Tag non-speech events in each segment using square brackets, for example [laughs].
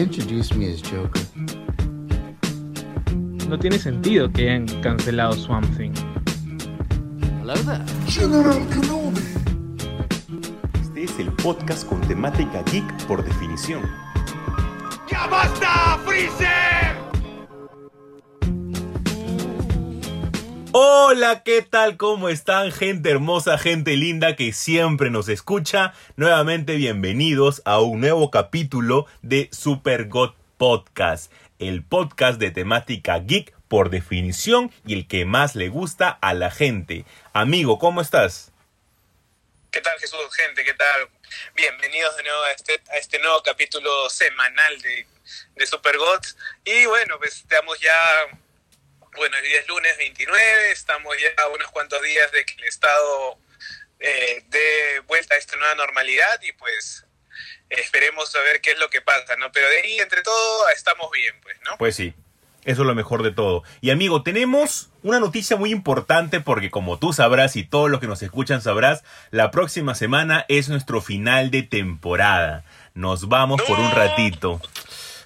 He introduced me as Joker. No tiene sentido que hayan cancelado Swamp Thing. Hello there. General Kenobi. Este es el podcast con temática geek por definición. ¡Ya basta, Freezer! Hola, ¿qué tal? ¿Cómo están? Gente hermosa, gente linda que siempre nos escucha. Nuevamente bienvenidos a un nuevo capítulo de Super God Podcast, el podcast de temática geek por definición y el que más le gusta a la gente. Amigo, ¿cómo estás? ¿Qué tal Jesús, gente? ¿Qué tal? Bienvenidos de nuevo a este, este nuevo capítulo semanal de, de Super Gods. Y bueno, pues estamos ya, bueno, hoy es lunes 29, estamos ya a unos cuantos días de que el Estado eh, dé vuelta a esta nueva normalidad y pues esperemos a ver qué es lo que pasa, ¿no? Pero de ahí, entre todo, estamos bien, pues, ¿no? Pues sí, eso es lo mejor de todo. Y amigo, tenemos una noticia muy importante porque como tú sabrás y todos los que nos escuchan sabrás, la próxima semana es nuestro final de temporada. Nos vamos por un ratito.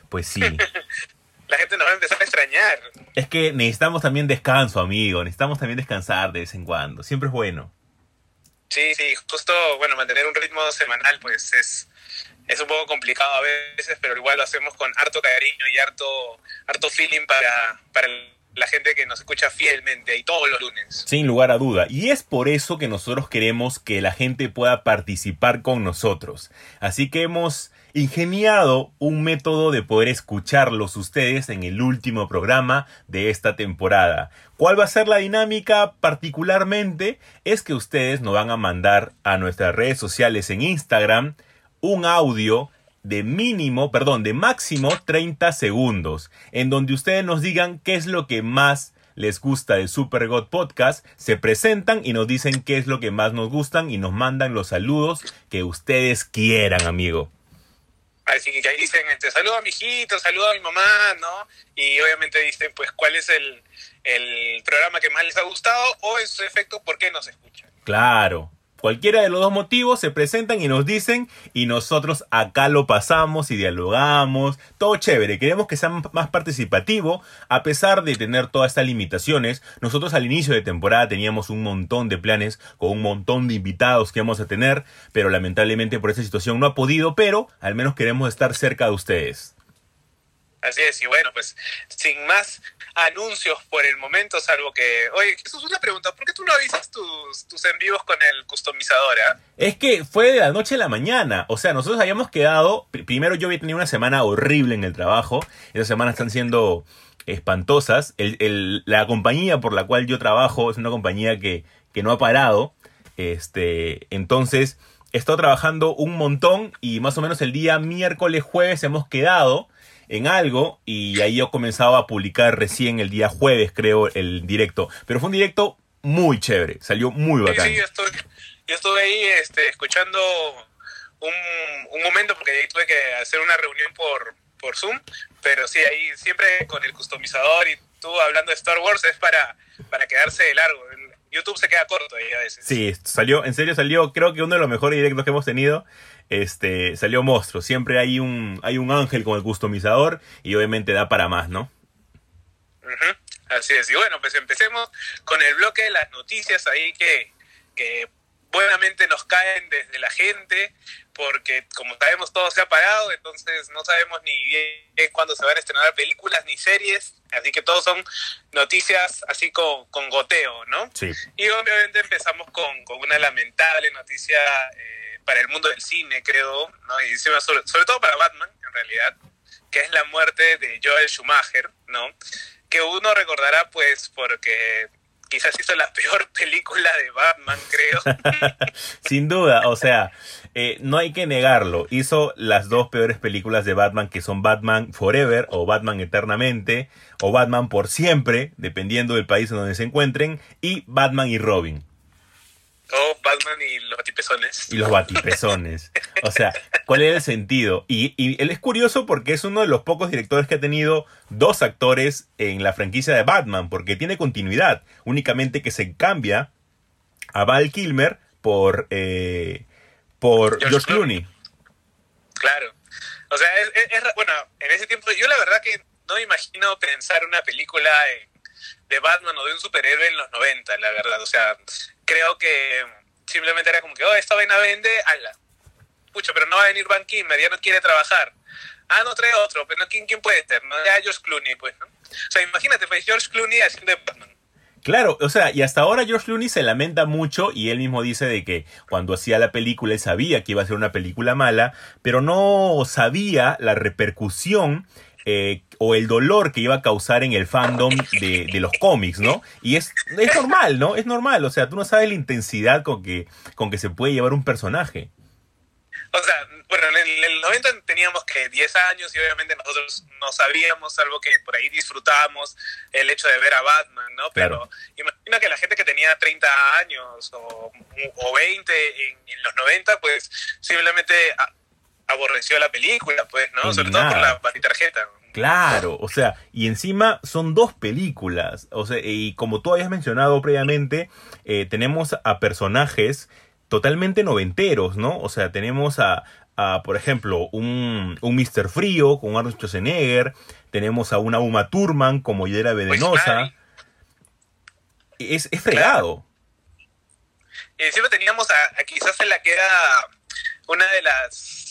Pues sí. [laughs] La gente nos va a empezar a extrañar. Es que necesitamos también descanso, amigo. Necesitamos también descansar de vez en cuando. Siempre es bueno. Sí, sí, justo, bueno, mantener un ritmo semanal, pues es, es un poco complicado a veces, pero igual lo hacemos con harto cariño y harto, harto feeling para, para la gente que nos escucha fielmente y todos los lunes. Sin lugar a duda. Y es por eso que nosotros queremos que la gente pueda participar con nosotros. Así que hemos ingeniado un método de poder escucharlos ustedes en el último programa de esta temporada. ¿Cuál va a ser la dinámica particularmente? Es que ustedes nos van a mandar a nuestras redes sociales en Instagram un audio de mínimo, perdón, de máximo 30 segundos, en donde ustedes nos digan qué es lo que más les gusta del Super God Podcast, se presentan y nos dicen qué es lo que más nos gustan y nos mandan los saludos que ustedes quieran, amigo. Así que ahí dicen, este, saludo a mi hijito, saludo a mi mamá, ¿no? Y obviamente dicen, pues, cuál es el, el programa que más les ha gustado o en su efecto, por qué nos escuchan. Claro. Cualquiera de los dos motivos se presentan y nos dicen y nosotros acá lo pasamos y dialogamos. Todo chévere. Queremos que sea más participativo a pesar de tener todas estas limitaciones. Nosotros al inicio de temporada teníamos un montón de planes con un montón de invitados que íbamos a tener, pero lamentablemente por esta situación no ha podido, pero al menos queremos estar cerca de ustedes. Así es, y bueno, pues sin más anuncios por el momento, salvo que... Oye, Jesús, una pregunta, ¿por qué tú no avisas tus, tus en vivos con el customizador? ah? Es que fue de la noche a la mañana. O sea, nosotros habíamos quedado. pr- Primero, yo había tenido una semana horrible en el trabajo. Esas semanas están siendo espantosas. La compañía por la cual yo trabajo es una compañía que, que no ha parado. Este, entonces, he estado trabajando un montón y más o menos el día miércoles, jueves hemos quedado en algo y ahí yo comenzaba a publicar recién el día jueves, creo, el directo. Pero fue un directo muy chévere, salió muy bacán. sí, yo estoy, yo estuve ahí este, escuchando un, un momento porque ahí tuve que hacer una reunión por, por Zoom, pero sí, ahí siempre con el customizador y tú hablando de Star Wars es para, para quedarse de largo. YouTube se queda corto ahí a veces. Sí, salió, en serio salió, creo que uno de los mejores directos que hemos tenido. Este, salió monstruo. Siempre hay un, hay un ángel con el customizador y obviamente da para más, ¿no? Así es. Y bueno, pues empecemos con el bloque de las noticias ahí que, que buenamente nos caen desde la gente, porque como sabemos todo se ha parado, entonces no sabemos ni bien cuándo se van a estrenar películas ni series, así que todos son noticias así con, con goteo, ¿no? Sí. Y obviamente empezamos con, con una lamentable noticia eh, para el mundo del cine, creo, ¿no? y encima sobre, sobre todo para Batman, en realidad, que es la muerte de Joel Schumacher, ¿no? Que uno recordará, pues, porque quizás hizo la [laughs] peor película de Batman, creo. [laughs] Sin duda, o sea, eh, no hay que negarlo. Hizo las dos peores películas de Batman que son Batman Forever o Batman Eternamente o Batman por siempre, dependiendo del país en donde se encuentren, y Batman y Robin. Oh, Batman y los batipezones. y los batipezones. O sea, ¿cuál es el sentido? Y, y él es curioso porque es uno de los pocos directores que ha tenido dos actores en la franquicia de Batman, porque tiene continuidad, únicamente que se cambia a Val Kilmer por, eh, por George George Clooney. Claro. O sea, es, es- es ra- bueno, en ese tiempo, yo la verdad que no me imagino pensar una película de Batman o de un superhéroe en los 90, la verdad. O sea, creo que simplemente era como que, oh, esta vaina vende, ala. Pucho, pero no va a venir Van Kimmer, ya no quiere trabajar. Ah, no trae otro, pero no, ¿quién, quién puede ser? No, ya George Clooney, pues, ¿no? O sea, imagínate, pues, George Clooney haciendo Batman. Claro, o sea, y hasta ahora George Clooney se lamenta mucho y él mismo dice de que cuando hacía la película él sabía que iba a ser una película mala, pero no sabía la repercusión eh, o el dolor que iba a causar en el fandom de, de los cómics, ¿no? Y es, es normal, ¿no? Es normal, o sea, tú no sabes la intensidad con que, con que se puede llevar un personaje. O sea, bueno, en el, en el 90 teníamos que 10 años y obviamente nosotros no sabíamos, algo que por ahí disfrutábamos el hecho de ver a Batman, ¿no? Pero Claro. imagina que la gente que tenía 30 años o, o 20 en, en los 90, pues simplemente a- aborreció la película, pues, ¿no? Sobre todo por la tarjeta. Claro, o sea, y encima son dos películas, o sea, y como tú habías mencionado previamente, eh, tenemos a personajes totalmente noventeros, ¿no? O sea, tenemos a, a, por ejemplo, un, un Mr. Frío con Arnold Schwarzenegger, tenemos a una Uma Thurman como Hidera Venenosa, Nari. es, es fregado. Y encima teníamos a, a quizás en la que era una de las,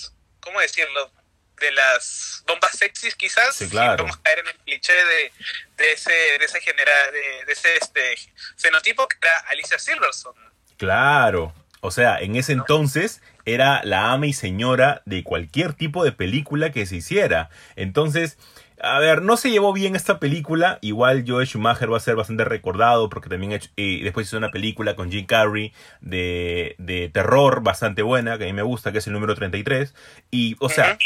¿cómo decirlo? De las bombas sexys quizás. Sí, claro. Y Vamos a caer en el cliché de, de ese, de ese genera, de, de ese este, fenotipo que era Alicia Silverstone. Claro. O sea, en ese entonces era la ama y señora de cualquier tipo de película que se hiciera. Entonces, a ver, no se llevó bien esta película. Igual Joe Schumacher va a ser bastante recordado porque también ha hecho- eh, después hizo una película con Jim Carrey de, de terror bastante buena, que a mí me gusta, que es el número 33. Y, o sea,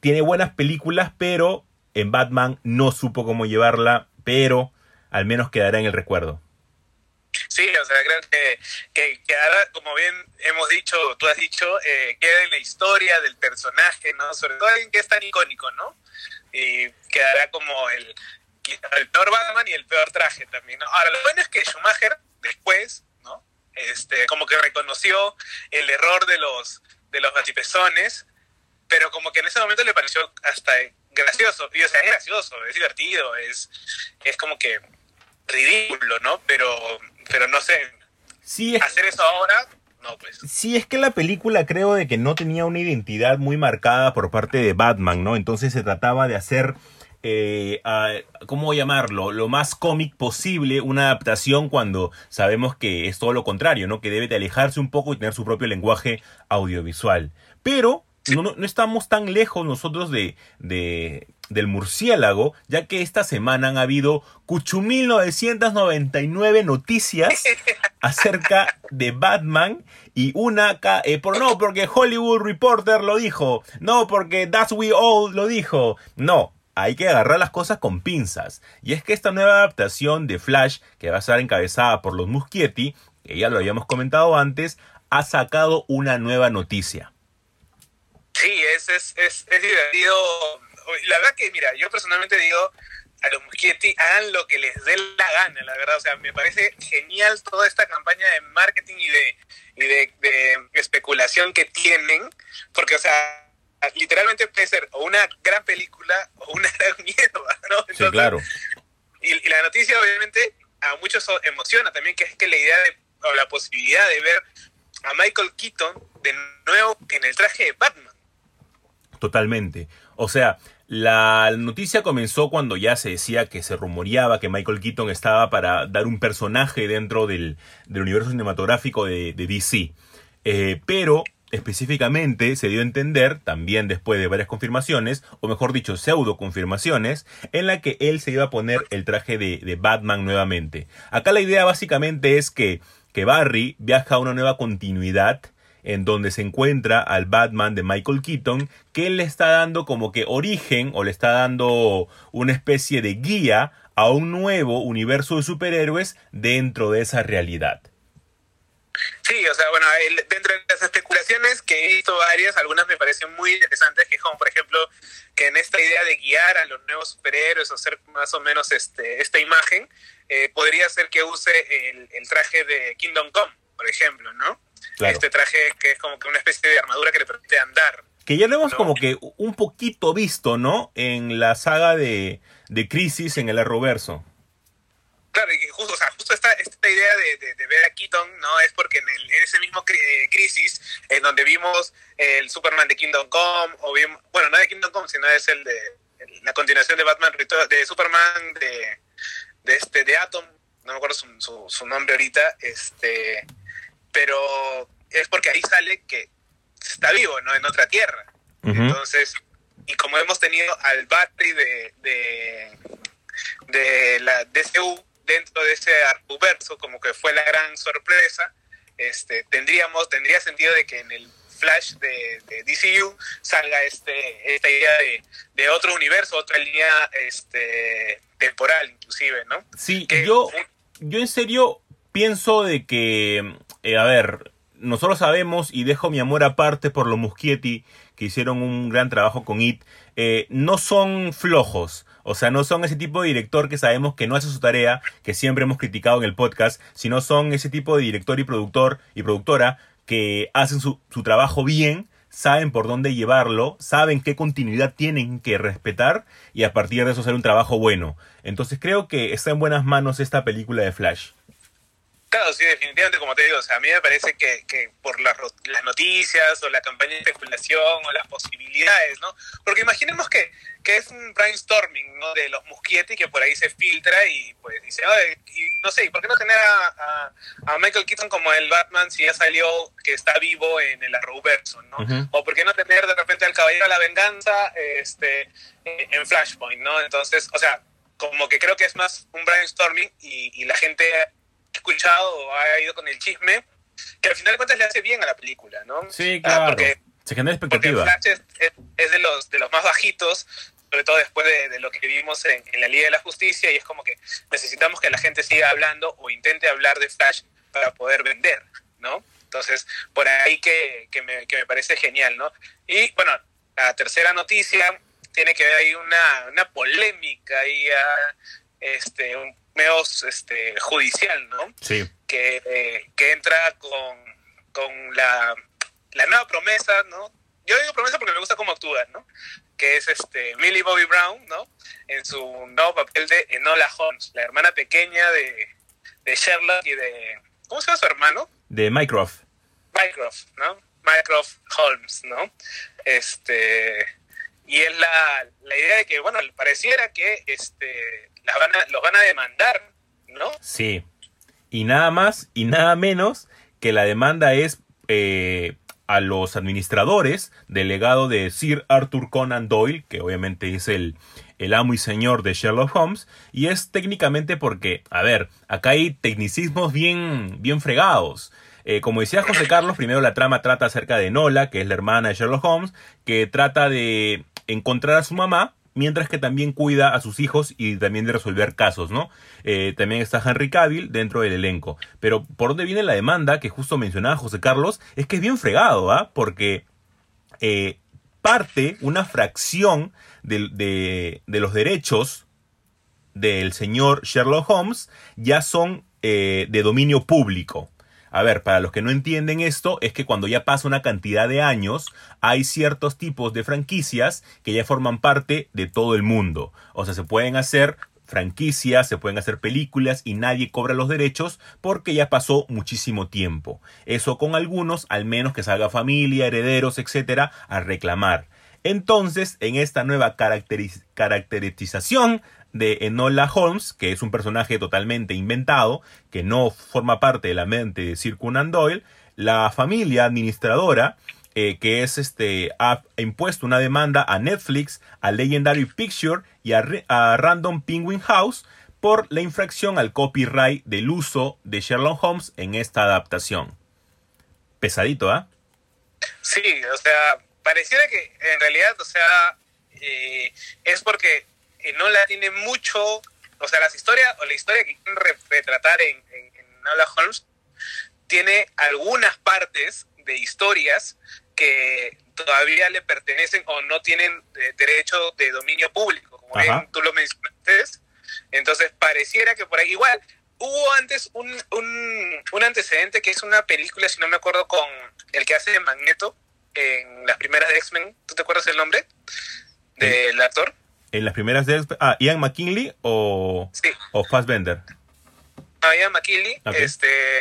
tiene buenas películas, pero en Batman no supo cómo llevarla, pero al menos quedará en el recuerdo. Sí, o sea, creo que, que quedará, como bien hemos dicho, tú has dicho, eh, queda en la historia del personaje, ¿no? Sobre todo alguien que es tan icónico, ¿no? Y quedará como el, el peor Batman y el peor traje también, ¿no? Ahora, lo bueno es que Schumacher, después, ¿no? Este, como que reconoció el error de los, de los batipezones, pero como que en ese momento le pareció hasta gracioso. Y, o sea, es gracioso, es divertido, es, es como que ridículo, ¿no? Pero, pero no sé, Sí, es, hacer eso ahora, no, pues. Sí, es que la película creo de que no tenía una identidad muy marcada por parte de Batman, ¿no? Entonces se trataba de hacer, eh, ¿cómo llamarlo? Lo más cómic posible, una adaptación cuando sabemos que es todo lo contrario, ¿no? Que debe de alejarse un poco y tener su propio lenguaje audiovisual. Pero no, no- estamos tan lejos nosotros de, de- del murciélago, ya que esta semana han habido 8.999 noticias [laughs] acerca de Batman y una eh, por no porque Hollywood Reporter lo dijo, no porque That's We All lo dijo, no. Hay que agarrar las cosas con pinzas. Y es que esta nueva adaptación de Flash, que va a estar encabezada por los Muschietti, que ya lo habíamos comentado antes, ha sacado una nueva noticia. Sí, es, es, es, es divertido. La verdad que, mira, yo personalmente digo, a los Muschietti hagan lo que les dé la gana, la verdad. O sea, me parece genial toda esta campaña de marketing y de, y de, de especulación que tienen, porque, o sea, literalmente puede ser o una gran película o una [laughs] gran mierda, ¿no? Sí, claro. Y, y la noticia, obviamente, a muchos emociona también, que es que la idea de, o la posibilidad de ver a Michael Keaton de nuevo en el traje de Batman. Totalmente. O sea, la noticia comenzó cuando ya se decía que se rumoreaba que Michael Keaton estaba para dar un personaje dentro del, universo cinematográfico de, de DC. Eh, pero específicamente se dio a entender, también después de varias confirmaciones, o mejor dicho, pseudo confirmaciones, en la que él se iba a poner el traje de, de Batman nuevamente. Acá la idea básicamente es que, que Barry viaja a una nueva continuidad en donde se encuentra al Batman de Michael Keaton, que él le está dando como que origen o le está dando una especie de guía a un nuevo universo de superhéroes dentro de esa realidad. Sí, o sea, bueno, dentro de las especulaciones que he visto varias, algunas me parecen muy interesantes, que como por ejemplo que en esta idea de guiar a los nuevos superhéroes o hacer más o menos este esta imagen, eh, podría ser que use el, el traje de Kingdom Come, por ejemplo, ¿no? Claro. Este traje que es como que una especie de armadura que le permite andar. Que ya lo hemos No. como que un poquito visto, ¿no? En la saga de, de Crisis en el Arrowverso. Claro, y justo, o sea, justo esta, esta idea de, de- de ver a Keaton, ¿no? Es porque en, el- en ese mismo eh, crisis, en donde vimos el Superman de Kingdom Come, o vimos, bueno, no de Kingdom Come, sino es el de el- la continuación de Batman de Superman de, de este de Atom, no me acuerdo su, su, su nombre ahorita, este pero es porque ahí sale que está vivo, ¿no? En otra tierra. Entonces, y como hemos tenido al Barry de, de, de la DCU dentro de ese arcuverso, como que fue la gran sorpresa, este, tendríamos, tendría sentido de que en el Flash de, de DCU salga este, esta idea de, de otro universo, otra línea este, temporal inclusive, ¿no? Sí, Que- yo, yo en serio pienso de que, eh, a ver, nosotros sabemos, y dejo mi amor aparte por los Muschietti, que hicieron un gran trabajo con IT, eh, no son flojos. O sea, no son ese tipo de director que sabemos que no hace su tarea, que siempre hemos criticado en el podcast, sino son ese tipo de director y productor y productora que hacen su, su trabajo bien, saben por dónde llevarlo, saben qué continuidad tienen que respetar y a partir de eso hacer un trabajo bueno. Entonces creo que está en buenas manos esta película de Flash. Claro, sí, definitivamente, como te digo, o sea, a mí me parece que, que por las, ro- las noticias o la campaña de especulación o las posibilidades, ¿no? Porque imaginemos que, que es un brainstorming, ¿no? De los Muschietti que por ahí se filtra y pues dice, "Oye, y no sé, ¿y ¿por qué no tener a, a- a Michael Keaton como el Batman si ya salió que está vivo en el Arrowverso, ¿no? O por qué no tener de repente al Caballero de la Venganza este, en Flashpoint, ¿no? Entonces, o sea, como que creo que es más un brainstorming y, y la gente escuchado o ha ido con el chisme, que al final de cuentas le hace bien a la película, ¿no? Sí, Ah, claro. porque Se genera porque expectativa. Flash es, es- de los de los más bajitos, sobre todo después de, de lo que vimos en, en la Liga de la Justicia, y es como que necesitamos que la gente siga hablando o intente hablar de Flash para poder vender, ¿no? Entonces, por ahí que, que, me, que me parece genial, ¿no? Y bueno, la tercera noticia tiene que ver ahí una, una polémica ahí, ah, este, un medio este, judicial, ¿no? Sí. que, eh, que entra con, con la, la nueva promesa, ¿no? Yo digo promesa porque me gusta cómo actúa, ¿no? Que es este Millie Bobby Brown, ¿no? En su nuevo papel de Enola Holmes, la hermana pequeña de, de Sherlock y de... ¿Cómo se llama su hermano? De Mycroft. Mycroft, ¿no? Mycroft Holmes, ¿no? Este y es la, la idea de que, bueno, pareciera que este van a, los van a demandar, ¿no? Sí. Y nada más y nada menos que la demanda es eh, a los administradores del legado de Sir Arthur Conan Doyle, que obviamente es el, el amo y señor de Sherlock Holmes, y es técnicamente porque, a ver, acá hay tecnicismos bien, bien fregados. Eh, como decía José Carlos, primero la trama trata acerca de Nola, que es la hermana de Sherlock Holmes, que trata de encontrar a su mamá, mientras que también cuida a sus hijos y también de resolver casos, ¿no? Eh, también está Henry Cavill dentro del elenco. Pero por dónde viene la demanda que justo mencionaba José Carlos, es que es bien fregado, ¿ah? Porque eh, parte, una fracción de, de- de los derechos del señor Sherlock Holmes ya son eh, de dominio público. A ver, para los que no entienden esto, es que cuando ya pasa una cantidad de años, hay ciertos tipos de franquicias que ya forman parte de todo el mundo. O sea, se pueden hacer franquicias, se pueden hacer películas y nadie cobra los derechos porque ya pasó muchísimo tiempo. Eso con algunos, al menos que salga familia, herederos, etcétera, a reclamar. Entonces, en esta nueva caracteriz- caracterización de Enola Holmes, que es un personaje totalmente inventado, que no forma parte de la mente de Sir Conan Doyle, la familia administradora, eh, que es este, ha impuesto una demanda a Netflix, a Legendary Picture y a, Random Penguin House por la infracción al copyright del uso de Sherlock Holmes en esta adaptación. Pesadito, ¿ah? Sí, o sea, pareciera que en realidad, o sea, eh, es porque Enola tiene mucho, o sea, las historias, o la historia que quieren re- retratar en, en, Holmes, tiene algunas partes de historias que todavía le pertenecen o no tienen eh, derecho de dominio público, como bien tú lo mencionaste. Entonces, pareciera que por ahí, igual, hubo antes un, un, un antecedente que es una película, si no me acuerdo, con el que hace de Magneto, en las primeras de X-Men. ¿Tú te acuerdas el nombre del actor? En las primeras de... Ah, Ian McKinley o, Sí. o Fassbender. Ah, Ian McKinley, este,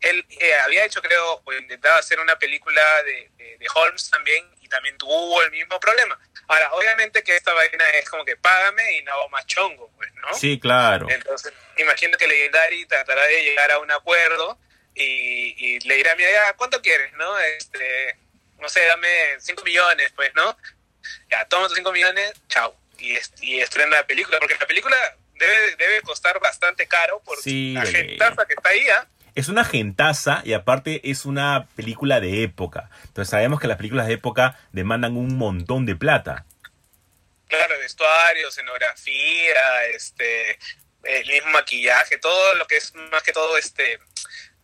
él eh, había hecho, creo, o intentaba hacer una película de, de- de Holmes también y también tuvo el mismo problema. Ahora, obviamente que esta vaina es como que págame y no más chongo, pues, ¿no? Sí, claro. Entonces, imagino que Legendary tratará de llegar a un acuerdo y, y le dirá, mira, ya, ¿cuánto quieres, no? Este, no sé, dame 5 millones, pues, ¿no? Ya, toma tus 5 millones, chao. Y, y estrena la película, porque la película debe, debe costar bastante caro por Sí, la gentaza que está ahí, ¿ah? Es una gentaza y aparte es una película de época. Entonces sabemos que las películas de época demandan un montón de plata. Claro, vestuario, escenografía, este, el mismo maquillaje, todo lo que es más que todo este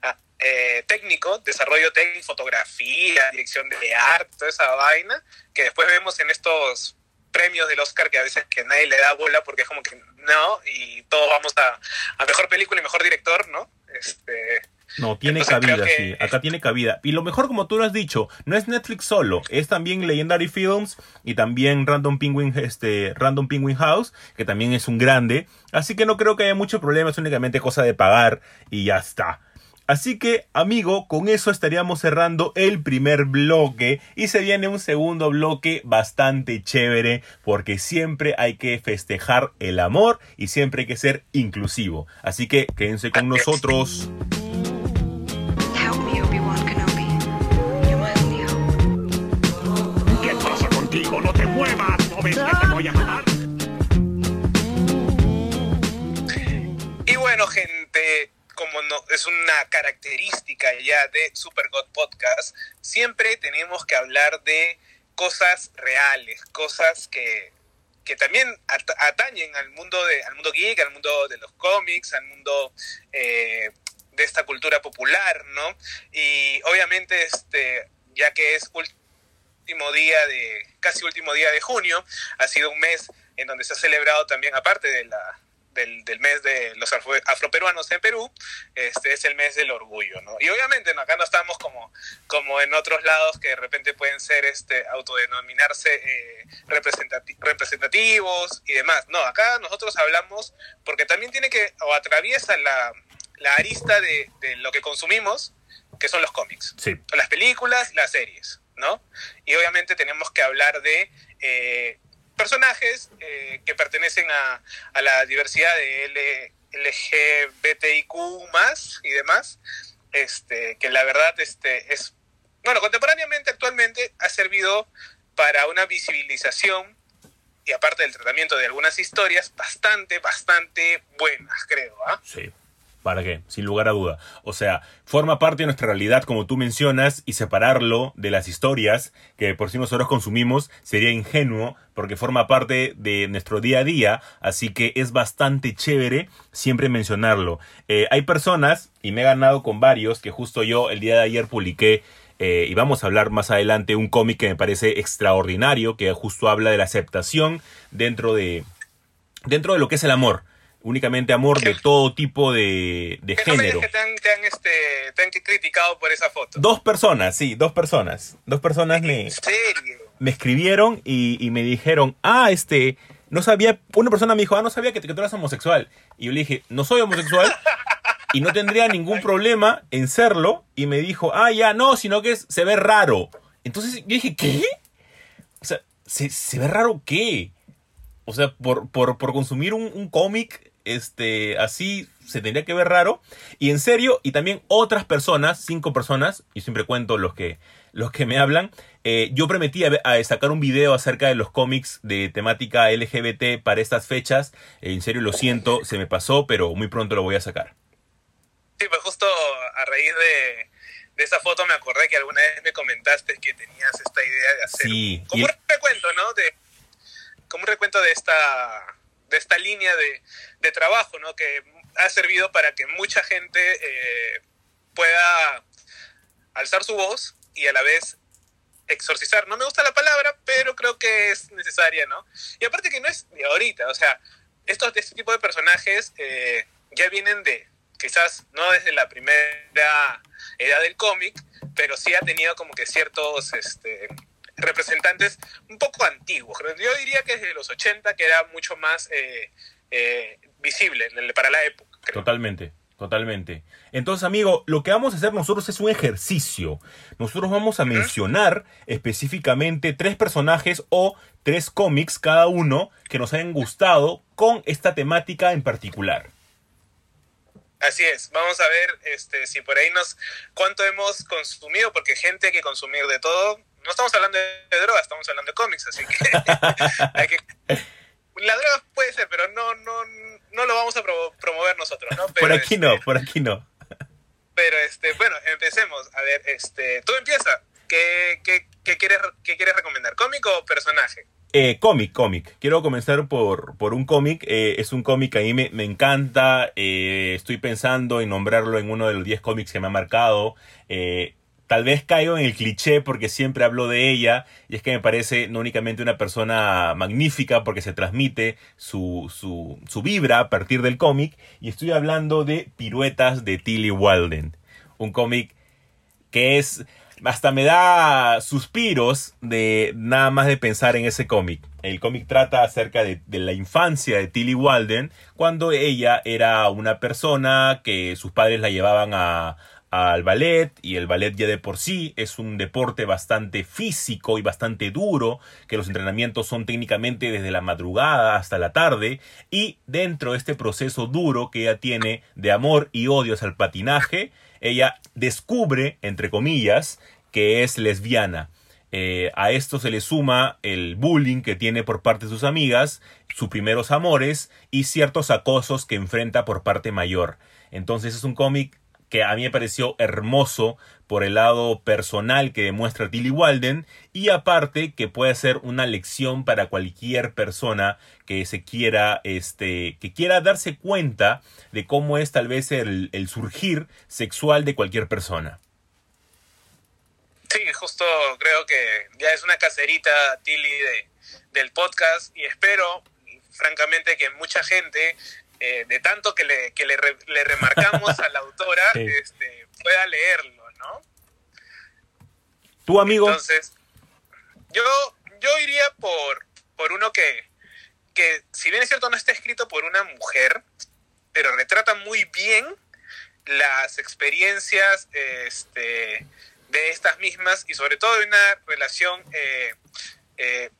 ah, eh, técnico, desarrollo técnico, fotografía, dirección de arte, toda esa vaina, que después vemos en estos premios del Oscar que a veces que nadie le da bola porque es como que no, y todos vamos a, a mejor película y mejor director, ¿no? Este, No, tiene Entonces, cabida, que- sí. Acá tiene cabida. Y lo mejor, como tú lo has dicho, no es Netflix solo, es también Legendary Films y también Random Penguin, este, Random Penguin House, que también es un grande. Así que no creo que haya mucho problema, es únicamente cosa de pagar y ya está. Así que, amigo, con eso estaríamos cerrando el primer bloque y se viene un segundo bloque bastante chévere porque siempre hay que festejar el amor y siempre hay que ser inclusivo. Así que quédense con nosotros. ¿Qué pasa contigo? No te muevas, ¿no ves que te voy a matar? Y bueno, gente, como no, es una característica ya de Super God Podcast, siempre tenemos que hablar de cosas reales, cosas que, que también at- atañen al mundo, de, al mundo geek, al mundo de los cómics, al mundo eh, de esta cultura popular, ¿no? Y obviamente, este, ya que es último día de, casi último día de junio, ha sido un mes en donde se ha celebrado también, aparte de la, del, del mes de los afro- afroperuanos en Perú, este es el mes del orgullo, ¿no? Y obviamente ¿no? acá no estamos como, como en otros lados que de repente pueden ser este autodenominarse eh, representati- representativos y demás. No, acá nosotros hablamos porque también tiene que, o atraviesa la, la arista de, de lo que consumimos, que son los cómics Sí. las películas, las series, ¿no? Y obviamente tenemos que hablar de eh, personajes eh, que pertenecen a, a la diversidad de L- LGBTIQ más y demás, este, que la verdad este, es, bueno, contemporáneamente, actualmente, ha servido para una visibilización y aparte del tratamiento de algunas historias, bastante, bastante buenas, creo, ¿ah? Sí. ¿Para qué? Sin lugar a duda. O sea, forma parte de nuestra realidad, como tú mencionas, y separarlo de las historias que por sí nosotros consumimos sería ingenuo, porque forma parte de nuestro día a día, así que es bastante chévere siempre mencionarlo. Eh, hay personas, y me he ganado con varios, que justo yo el día de ayer publiqué, eh, y vamos a hablar más adelante, un cómic que me parece extraordinario, que justo habla de la aceptación dentro de, dentro de lo que es el amor. Únicamente amor de todo tipo de, género. que te han, te han, este, te han criticado por esa foto. Dos personas, sí, dos personas. Dos personas me, ¿En serio? Me escribieron y, me dijeron, ah, este, no sabía, una persona me dijo, ah, no sabía que, que tú eras homosexual. Y yo le dije, no soy homosexual y no tendría ningún problema en serlo. Y me dijo, ah, ya, no, sino que se ve raro. Entonces yo dije, ¿qué? O sea, ¿se, se ve raro qué? O sea, por, por, por consumir un, un cómic este, así se tendría que ver raro. Y en serio, y también otras personas, cinco personas, y siempre cuento los que, los que me hablan, eh, yo prometí a, a sacar un video acerca de los cómics de temática LGBT para estas fechas. Eh, en serio, lo siento, se me pasó, pero muy pronto lo voy a sacar. Sí, pues justo a raíz de, de esa foto me acordé que alguna vez me comentaste que tenías esta idea de hacer Sí, como un recuento, ¿no? De, como un recuento de esta, de esta línea de, de trabajo, ¿no? Que ha servido para que mucha gente eh, pueda alzar su voz y a la vez exorcizar. No me gusta la palabra, pero creo que es necesaria, ¿no? Y aparte que no es de ahorita, o sea, estos, este tipo de personajes eh, ya vienen de, quizás no desde la primera edad del cómic, pero sí ha tenido como que ciertos este, representantes un poco antiguos. Yo diría que desde los 80 que era mucho más eh, eh, visible para la época. Totalmente, totalmente. Entonces, amigo, lo que vamos a hacer nosotros es un ejercicio. Nosotros vamos a mencionar específicamente tres personajes o tres cómics cada uno que nos hayan gustado con esta temática en particular. Así es, vamos a ver este, si por ahí nos cuánto hemos consumido, porque gente que consumir de todo, no estamos hablando de droga, estamos hablando de cómics, así que [laughs] hay que la droga puede ser, pero no, no, no lo vamos a pro- promover nosotros, ¿no? Pero, por aquí no, este, por aquí no. Pero este, bueno, empecemos. A ver, este, tú empieza. ¿Qué, qué, qué quieres, qué quieres recomendar? ¿Cómic o personaje? Eh, cómic, cómic. Quiero comenzar por, por un cómic. Eh, es un cómic que a mí me, me encanta. Eh, estoy pensando en nombrarlo en uno de los 10 cómics que me ha marcado. Tal vez caigo en el cliché porque siempre hablo de ella. Y es que me parece no únicamente una persona magnífica porque se transmite su, su, su vibra a partir del cómic. Y estoy hablando de Piruetas de Tilly Walden. Un cómic que es hasta me da suspiros de nada más de pensar en ese cómic. El cómic trata acerca de, de la infancia de Tilly Walden cuando ella era una persona que sus padres la llevaban a, al ballet y el ballet ya de por sí es un deporte bastante físico y bastante duro, que los entrenamientos son técnicamente desde la madrugada hasta la tarde y dentro de este proceso duro que ella tiene de amor y odios al patinaje, ella descubre, entre comillas, que es lesbiana. Eh, a esto se le suma el bullying que tiene por parte de sus amigas, sus primeros amores y ciertos acosos que enfrenta por parte mayor. Entonces es un cómic que a mí me pareció hermoso por el lado personal que demuestra Tilly Walden y aparte que puede ser una lección para cualquier persona que se quiera este que quiera darse cuenta de cómo es tal vez el, el surgir sexual de cualquier persona. Sí, justo creo que ya es una cacerita, Tilly, de, del podcast y espero, francamente, que mucha gente, eh, de tanto que le, que le, re- le remarcamos a la autora, [laughs] Sí. este, pueda leerlo, ¿no? Tu amigo, Entonces, yo, yo iría por, por uno que, que, si bien es cierto, no está escrito por una mujer, pero retrata muy bien las experiencias este, de estas mismas y sobre todo de una relación eh, eh,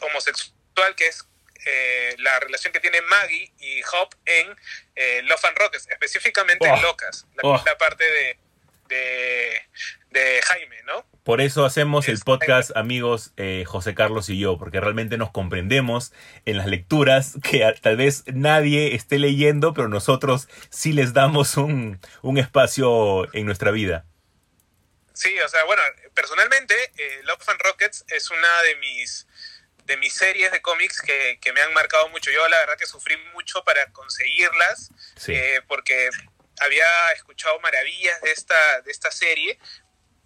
homosexual que es eh, la relación que tienen Maggie y Hop en eh, Love and Rockets, específicamente Oh, en Locas, la, oh. la parte de, de, de Jaime, ¿no? por eso hacemos el podcast, amigos, eh, José Carlos y yo, porque realmente nos comprendemos en las lecturas que a- tal vez nadie esté leyendo, pero nosotros sí les damos un, un espacio en nuestra vida. Sí, o sea, bueno, personalmente, Love and Rockets es una de mis de mis series de cómics que, que me han marcado mucho. Yo la verdad que sufrí mucho para conseguirlas, Sí. eh, porque había escuchado maravillas de esta, de esta serie,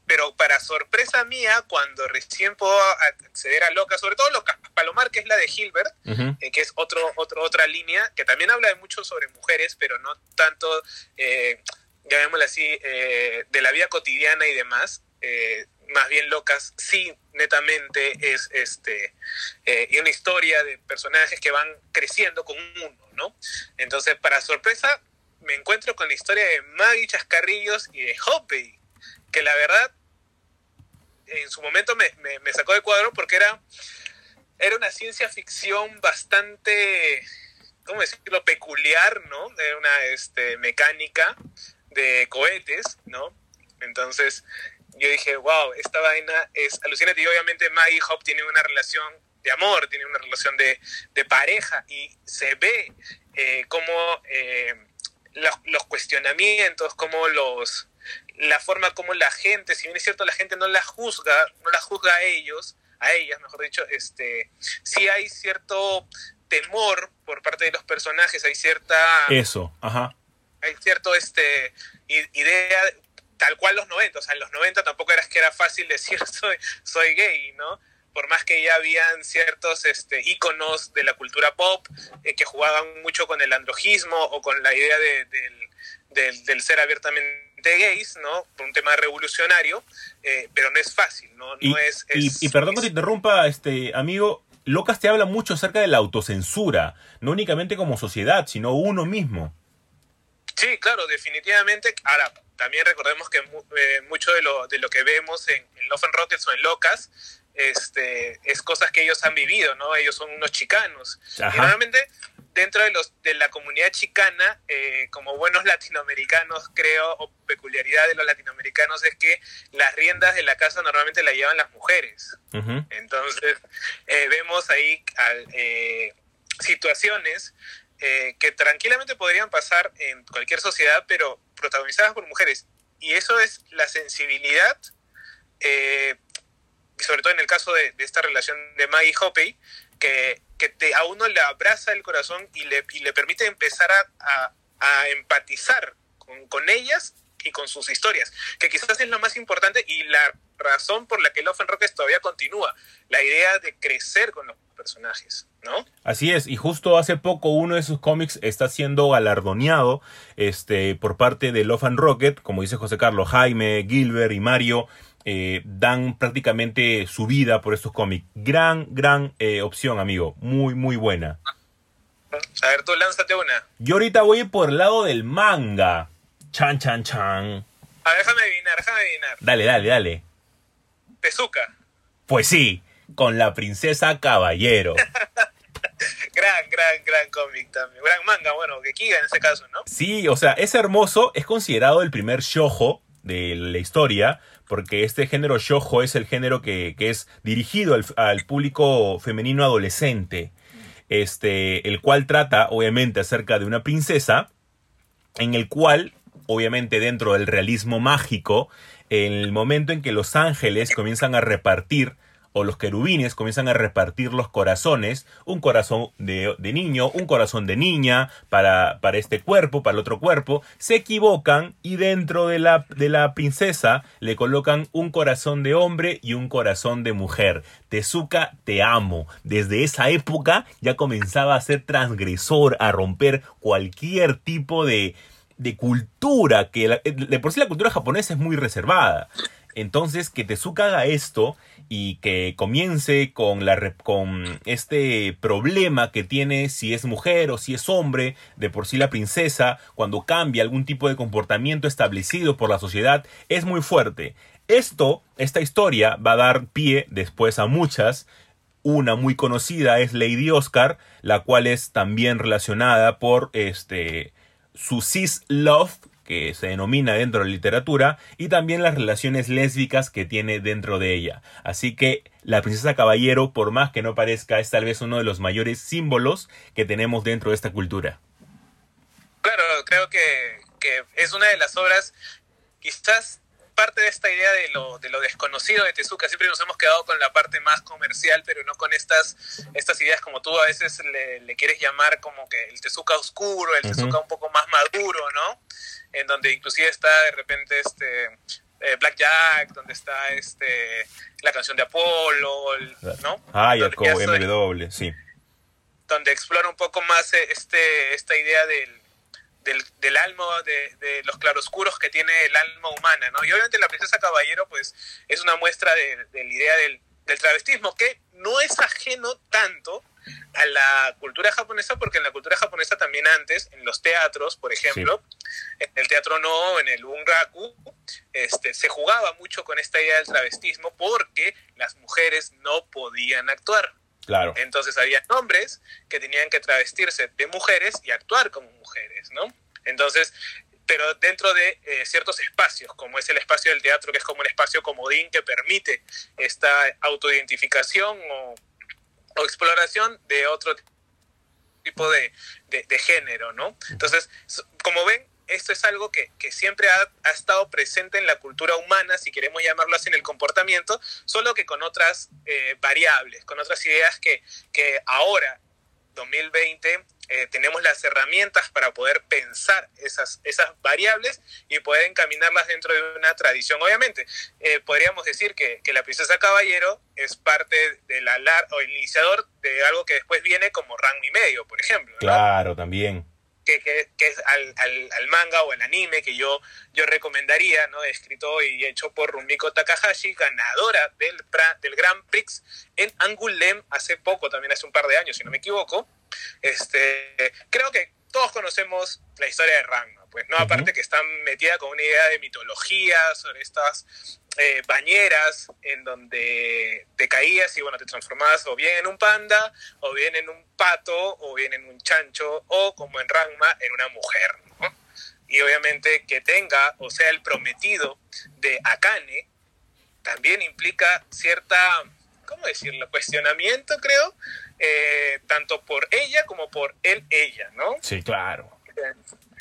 pero para sorpresa mía, cuando recién puedo acceder a Loca, sobre todo Loca Palomar, que es la de Hilbert, eh, que es otro, otro, otra línea, que también habla de mucho sobre mujeres, pero no tanto, eh, llamémoslo así, eh, de la vida cotidiana y demás, más bien locas, sí, netamente es este eh, y una historia de personajes que van creciendo con uno, ¿no? Entonces, para sorpresa, me encuentro con la historia de Maggie Chascarrillos y de Hoppy, que la verdad, en su momento me, me- sacó de cuadro porque era era una ciencia ficción bastante, ¿cómo decirlo?, peculiar, ¿no? Era una este, mecánica de cohetes, ¿no? Entonces yo dije, wow, esta vaina es alucinante. Y obviamente Maggie Hop tiene una relación de amor, tiene una relación de, de pareja y se ve eh, cómo eh, los, los cuestionamientos, cómo los la forma como la gente, si bien es cierto la gente no la juzga, no la juzga a ellos, a ellas, mejor dicho, este, sí hay cierto temor por parte de los personajes, hay cierta, Eso, ajá. hay cierto, este, idea tal cual los 90, o sea, en los 90 tampoco era que era fácil decir [laughs] soy, soy gay, ¿no? Por más que ya habían ciertos este, íconos de la cultura pop eh, que jugaban mucho con el androjismo o con la idea de- del, del, del ser abiertamente gays, ¿no? Por un tema revolucionario, eh, pero no es fácil, ¿no? no Y, es, y- es- y perdón que te interrumpa, este amigo. Locas te habla mucho acerca de la autocensura, no únicamente como sociedad, sino uno mismo. Sí, claro, definitivamente. Ahora, también recordemos que mu- eh, mucho de lo, de lo que vemos en, en Love and Rockets o en Locas este, es cosas que ellos han vivido, ¿no? Ellos son unos chicanos. Ajá. Y normalmente, dentro de, los, de la comunidad chicana, eh, como buenos latinoamericanos, creo, o peculiaridad de los latinoamericanos es que las riendas de la casa normalmente la llevan las mujeres. Entonces, eh, vemos ahí al- eh, situaciones eh, que tranquilamente podrían pasar en cualquier sociedad, pero protagonizadas por mujeres. Y eso es la sensibilidad, eh, sobre todo en el caso de, esta relación de Maggie Hoppey, que, que te, a uno le abraza el corazón y le, y le permite empezar a, a- a empatizar con, con ellas y con sus historias, que quizás es lo más importante y la razón por la que Love and Rockets todavía continúa, la idea de crecer con los personajes, ¿no? Así es, y justo hace poco uno de sus cómics está siendo galardoneado este, por parte de Love and Rocket, como dice José Carlos, Jaime, Gilbert y Mario eh, dan prácticamente su vida por estos cómics. Gran, gran eh, opción, amigo, muy, muy buena. A ver, tú lánzate una. Yo ahorita voy por el lado del manga. Chan, chan, chan. A ver, déjame adivinar, déjame adivinar. Dale, dale, dale. Tezuka. Pues sí, con la princesa caballero. [laughs] Gran, gran, gran cómic también. Gran manga, bueno, que Kiga en ese caso, ¿no? Sí, o sea, es hermoso, es considerado el primer shojo de la historia, porque este género shojo es el género que, que es dirigido al, al público femenino adolescente, este, el cual trata, obviamente, acerca de una princesa, en el cual, obviamente, dentro del realismo mágico, en el momento en que los ángeles comienzan a repartir o los querubines comienzan a repartir los corazones, un corazón de, de niño, un corazón de niña, para, para este cuerpo, para el otro cuerpo, se equivocan y dentro de la, de la princesa le colocan un corazón de hombre y un corazón de mujer. Tezuka, te amo. Desde esa época ya comenzaba a ser transgresor, a romper cualquier tipo de, de cultura, que la- de por sí la cultura japonesa es muy reservada. Entonces, que Tezuka haga esto y que comience con, la, con este problema que tiene si es mujer o si es hombre, de por sí la princesa, cuando cambia algún tipo de comportamiento establecido por la sociedad, es muy fuerte. Esto, esta historia, va a dar pie después a muchas. Una muy conocida es Lady Oscar, la cual es también relacionada por este su cis love que se denomina dentro de la literatura y también las relaciones lésbicas que tiene dentro de ella. Así que la princesa caballero, por más que no parezca, es tal vez uno de los mayores símbolos que tenemos dentro de esta cultura. Claro, creo que, que es una de las obras, quizás parte de esta idea de lo, de lo desconocido de Tezuka. Siempre nos hemos quedado con la parte más comercial, pero no con estas, estas ideas como tú a veces le, le quieres llamar como que el Tezuka oscuro, el Ujú. Tezuka un poco más maduro, ¿no? En donde inclusive está de repente este eh, Black Jack, donde está este la canción de Apolo, el- ¿no? Ah, ya soy- MW, sí. donde explora un poco más eh, este, esta idea del, del, del alma, de, de los claroscuros que tiene el alma humana, ¿no? Y obviamente la princesa caballero, pues, es una muestra de, de la idea del, del travestismo, que no es ajeno tanto a la cultura japonesa, porque en la cultura japonesa también antes, en los teatros, por ejemplo, en el teatro no, en el bunraku, este, se jugaba mucho con esta idea del travestismo porque las mujeres no podían actuar. Entonces había hombres que tenían que travestirse de mujeres y actuar como mujeres, ¿no? Entonces, pero dentro de eh, ciertos espacios, como es el espacio del teatro, que es como un espacio comodín que permite esta autoidentificación o, o exploración de otro tipo de, de- género, ¿no? Entonces, como ven, esto es algo que, que siempre ha, ha estado presente en la cultura humana, si queremos llamarlo así, en el comportamiento, solo que con otras eh, variables, con otras ideas que, que ahora, 2020, eh, tenemos las herramientas para poder pensar esas, esas variables y poder encaminarlas dentro de una tradición. Obviamente, eh, podríamos decir que, que la princesa caballero es parte del alar o iniciador de algo que después viene como Rango y medio, por ejemplo. Claro, también. Que, que, que es al, al, al manga o al anime que yo, yo recomendaría, ¿no? Escrito y hecho por Rumiko Takahashi, ganadora del, del Grand Prix en Angoulême hace poco, también hace un par de años, si no me equivoco. Este, creo que todos conocemos la historia de Ranma, pues, ¿no? Aparte que está metida con una idea de mitología sobre estas eh, bañeras en donde te caías y bueno, te transformabas o bien en un panda, o bien en un pato, o bien en un chancho, o como en Ranma, en una mujer, ¿no? Y obviamente que tenga o sea el prometido de Akane también implica cierta, ¿cómo decirlo? Cuestionamiento, creo, eh, tanto por ella como por él, ella, ¿no? Sí, claro.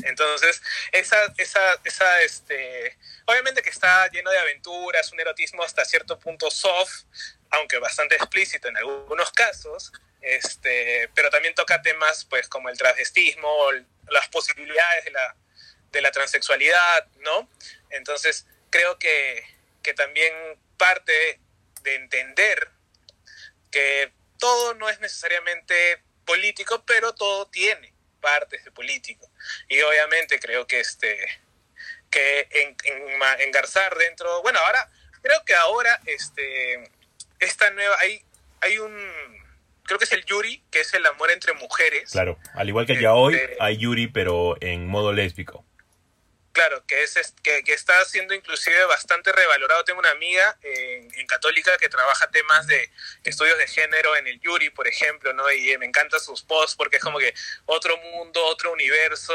Entonces, esa, esa, esa, este, obviamente que está lleno de aventuras, un erotismo hasta cierto punto soft, aunque bastante explícito en algunos casos, este, pero también toca temas, pues, como el transvestismo, las posibilidades de la, de la transexualidad, ¿no? Entonces, creo que, que también parte de entender que todo no es necesariamente político, pero todo tiene partes de político. Y obviamente creo que este que en, en- engarzar dentro, bueno, ahora creo que ahora este esta nueva hay hay un creo que es el Yuri, que es el amor entre mujeres. Claro. Al igual que ya hoy, Este- hay Yuri, pero en modo lésbico. Claro, que, es, que, que está siendo inclusive bastante revalorado. Tengo una amiga en, en Católica que trabaja temas de estudios de género en el Yuri, por ejemplo, ¿no? Y eh, me encantan sus posts porque es como que otro mundo, otro universo.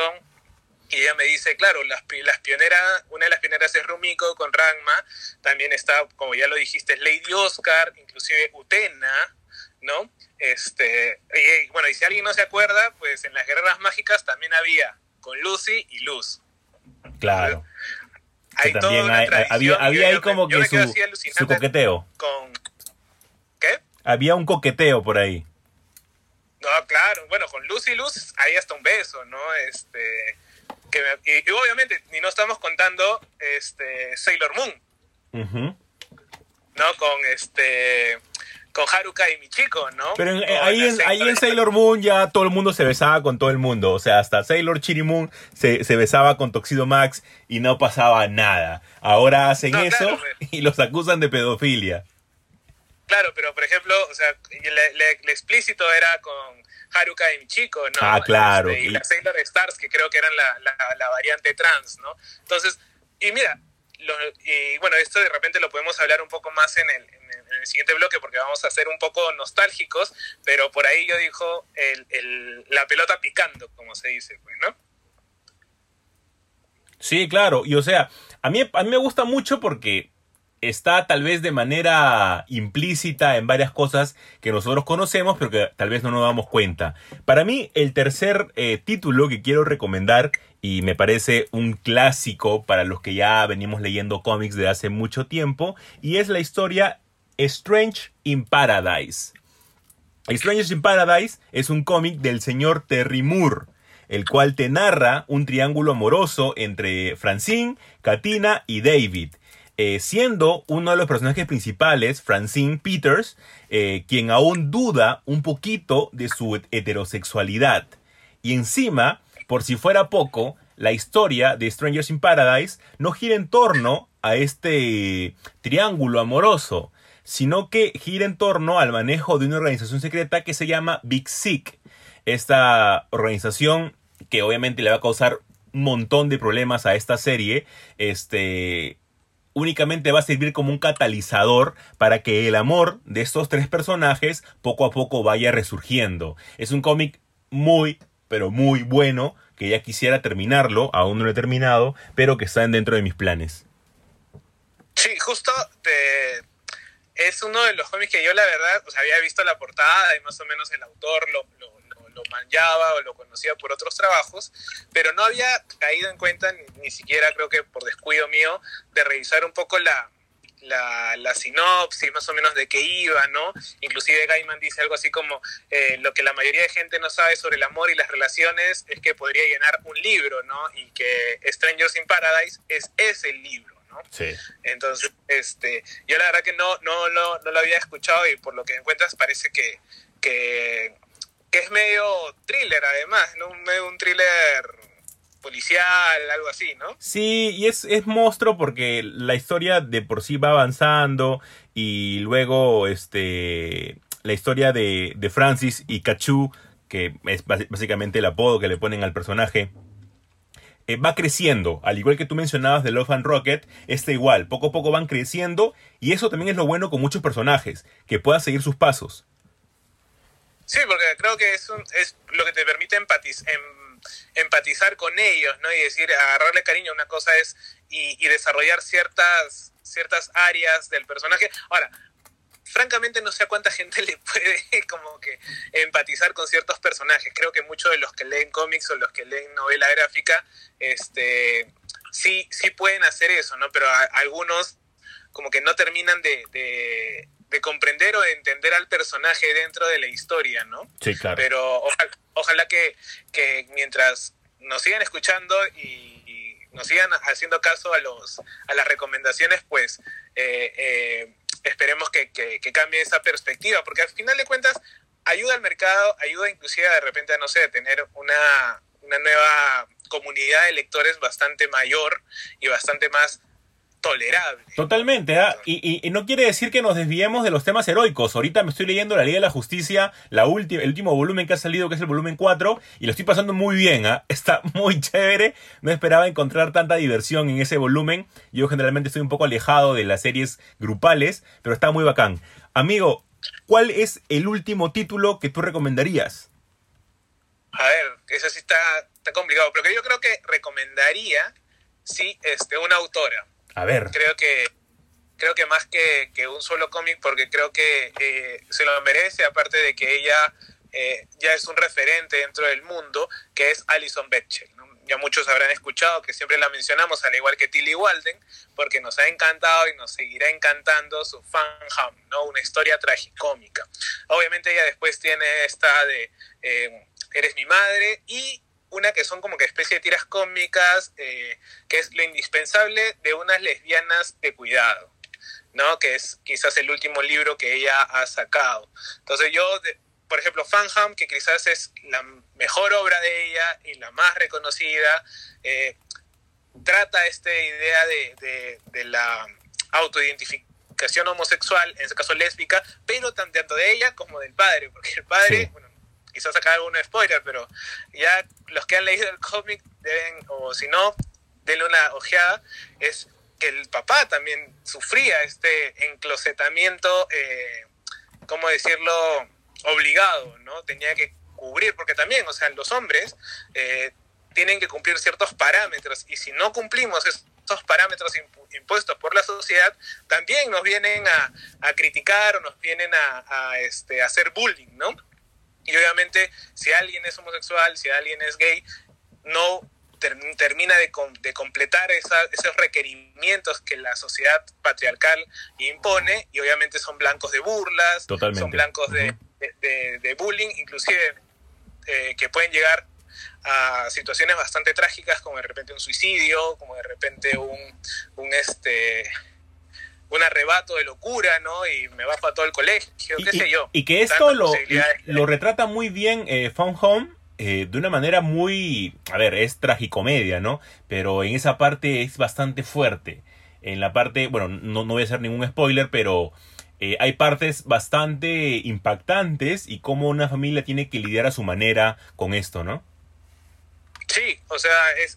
Y ella me dice, claro, las, las pioneras, una de las pioneras es Rumiko con Ranma, también está, como ya lo dijiste, Lady Oscar, inclusive Utena, ¿no? Este, y, bueno, y si alguien no se acuerda, pues en las guerras mágicas también había con Lucy y Luz. Claro. Que Hay toda también hay- había, había ahí como que su, coqueteo. Con... ¿Qué? Había un coqueteo por ahí. No, claro, bueno, con Luz y Luz hay hasta un beso, ¿no? Este, que me- y, y obviamente, ni no estamos contando este, Sailor Moon. ¿no? Con este con Haruka y Michiko, ¿no? Pero en- Con ahí, en, ahí Sailor Moon ya todo el mundo se besaba con todo el mundo. O sea, hasta Sailor Chirimun se, se besaba con Toxido Max y no pasaba nada. Ahora hacen No, eso claro, [laughs] y los acusan de pedofilia. Claro, pero por ejemplo, o sea, le, le- le explícito era con Haruka y Michiko, ¿no? Ah, claro. Este, y Y- las Sailor Stars, que creo que eran la, la- la variante trans, ¿no? Entonces, y mira, y bueno, esto de repente lo podemos hablar un poco más en el, en el- en el siguiente bloque porque vamos a ser un poco nostálgicos, pero por ahí yo dijo la pelota picando, como se dice, pues, ¿no? Sí, claro. Y o sea, a mí, a mí me gusta mucho porque está tal vez de manera implícita en varias cosas que nosotros conocemos, pero que tal vez no nos damos cuenta. Para mí, el tercer eh, título que quiero recomendar, y me parece un clásico para los que ya venimos leyendo cómics de hace mucho tiempo, y es la historia Strange in Paradise. Strangers in Paradise es un cómic del señor Terry Moore, el cual te narra un triángulo amoroso entre Francine, Katina y David. eh, siendo uno de los personajes principales, Francine Peters, eh, quien aún duda un poquito de su heterosexualidad. Y encima, por si fuera poco, la historia de Strangers in Paradise no gira en torno a este triángulo amoroso, sino que gira en torno al manejo de una organización secreta que se llama Big Sick. Esta organización que obviamente le va a causar un montón de problemas a esta serie, este únicamente va a servir como un catalizador para que el amor de estos tres personajes poco a poco vaya resurgiendo. Es un cómic muy, pero muy bueno, que ya quisiera terminarlo, aún no lo he terminado, pero que está dentro de mis planes. Sí, justo te- es uno de los cómics que yo la verdad, o había visto la portada y más o menos el autor lo, lo, lo, lo manchaba o lo conocía por otros trabajos, pero no había caído en cuenta, ni, ni siquiera creo que por descuido mío, de revisar un poco la, la, la sinopsis, más o menos de qué iba, ¿no? Inclusive Gaiman dice algo así como, eh, lo que la mayoría de gente no sabe sobre el amor y las relaciones es que podría llenar un libro, ¿no? Y que Strangers in Paradise es ese libro, ¿no? Sí. Entonces, este, yo la verdad que no, no, lo, no lo había escuchado y por lo que encuentras parece que, que que es medio thriller además, ¿no? Medio un thriller policial, algo así, ¿no? Sí, y es, es monstruo porque la historia de por sí va avanzando y luego este la historia de, de Francis y Cachu, que es básicamente el apodo que le ponen al personaje, eh, va creciendo. Al igual que tú mencionabas de Love and Rocket, este igual, poco a poco van creciendo y eso también es lo bueno con muchos personajes, que puedas seguir sus pasos. Sí, porque creo que es, un- es lo que te permite empatiz- em- empatizar con ellos, ¿no? Y decir, agarrarle cariño una cosa es y, y desarrollar ciertas, ciertas áreas del personaje. Ahora, francamente no sé a cuánta gente le puede [laughs] como que empatizar con ciertos personajes. Creo que muchos de los que leen cómics o los que leen novela gráfica, este, sí, sí pueden hacer eso, ¿no? Pero algunos como que no terminan de- de comprender o de entender al personaje dentro de la historia, ¿no? Sí, claro. Pero ojalá, ojalá que, que mientras nos sigan escuchando y, y nos sigan haciendo caso a los a las recomendaciones, pues eh, eh, esperemos que, que- que cambie esa perspectiva, porque al final de cuentas ayuda al mercado, ayuda inclusive de repente a, no sé, tener una, una nueva comunidad de lectores bastante mayor y bastante más tolerable. Totalmente, ¿ah? y, y- y no quiere decir que nos desviemos de los temas heroicos. Ahorita me estoy leyendo La Liga de la Justicia, la última, el último volumen que ha salido, que es el volumen 4, y lo estoy pasando muy bien, ¿ah? [laughs] Está muy chévere. No esperaba encontrar tanta diversión en ese volumen. Yo generalmente estoy un poco alejado de las series grupales, pero está muy bacán. Amigo, ¿cuál es el último título que tú recomendarías? A ver, eso sí está, está complicado, pero que yo creo que recomendaría, sí, este, una autora. A ver. Creo que creo que más que, que un solo cómic, porque creo que eh, se lo merece, aparte de que ella eh, ya es un referente dentro del mundo, que es Alison Betchel. Ya muchos habrán escuchado que siempre la mencionamos, al igual que Tilly Walden, porque nos ha encantado y nos seguirá encantando su Fanham, ¿no? una historia tragicómica. Obviamente ella después tiene esta de eh, Eres mi madre y una que son como que especie de tiras cómicas, eh, que es lo indispensable de unas lesbianas de cuidado, ¿no? Que es quizás el último libro que ella ha sacado. Entonces yo, de- por ejemplo, Fanham, que quizás es la mejor obra de ella y la más reconocida, eh, trata esta idea de, de- de la autoidentificación homosexual, en este caso lésbica, pero tan- tanto de ella como del padre, porque el padre, Sí. bueno, quizás sacar algún spoiler, pero ya los que han leído el cómic deben, o si no, denle una ojeada, es que el papá también sufría este enclosetamiento, eh, ¿cómo decirlo?, obligado, ¿no? Tenía que cubrir, porque también, o sea, los hombres eh, tienen que cumplir ciertos parámetros, y si no cumplimos estos parámetros impu- impuestos por la sociedad, también nos vienen a, a criticar o nos vienen a, este, a hacer bullying, ¿no? Y obviamente, si alguien es homosexual, si alguien es gay, no ter- termina de, com- de completar esa- esos requerimientos que la sociedad patriarcal impone y obviamente son blancos de burlas, Totalmente. son blancos de, Ujú. de- de- de bullying, inclusive eh, que pueden llegar a situaciones bastante trágicas como de repente un suicidio, como de repente un, un este un arrebato de locura, ¿no? Y me bajo a todo el colegio, qué y, sé yo. y que esto lo, lo retrata muy bien eh, Fun Home eh, de una manera muy, a ver, es tragicomedia, ¿no? Pero en esa parte es bastante fuerte. En la parte, bueno, no, no voy a hacer ningún spoiler, pero eh, hay partes bastante impactantes y cómo una familia tiene que lidiar a su manera con esto, ¿no? Sí, o sea, es,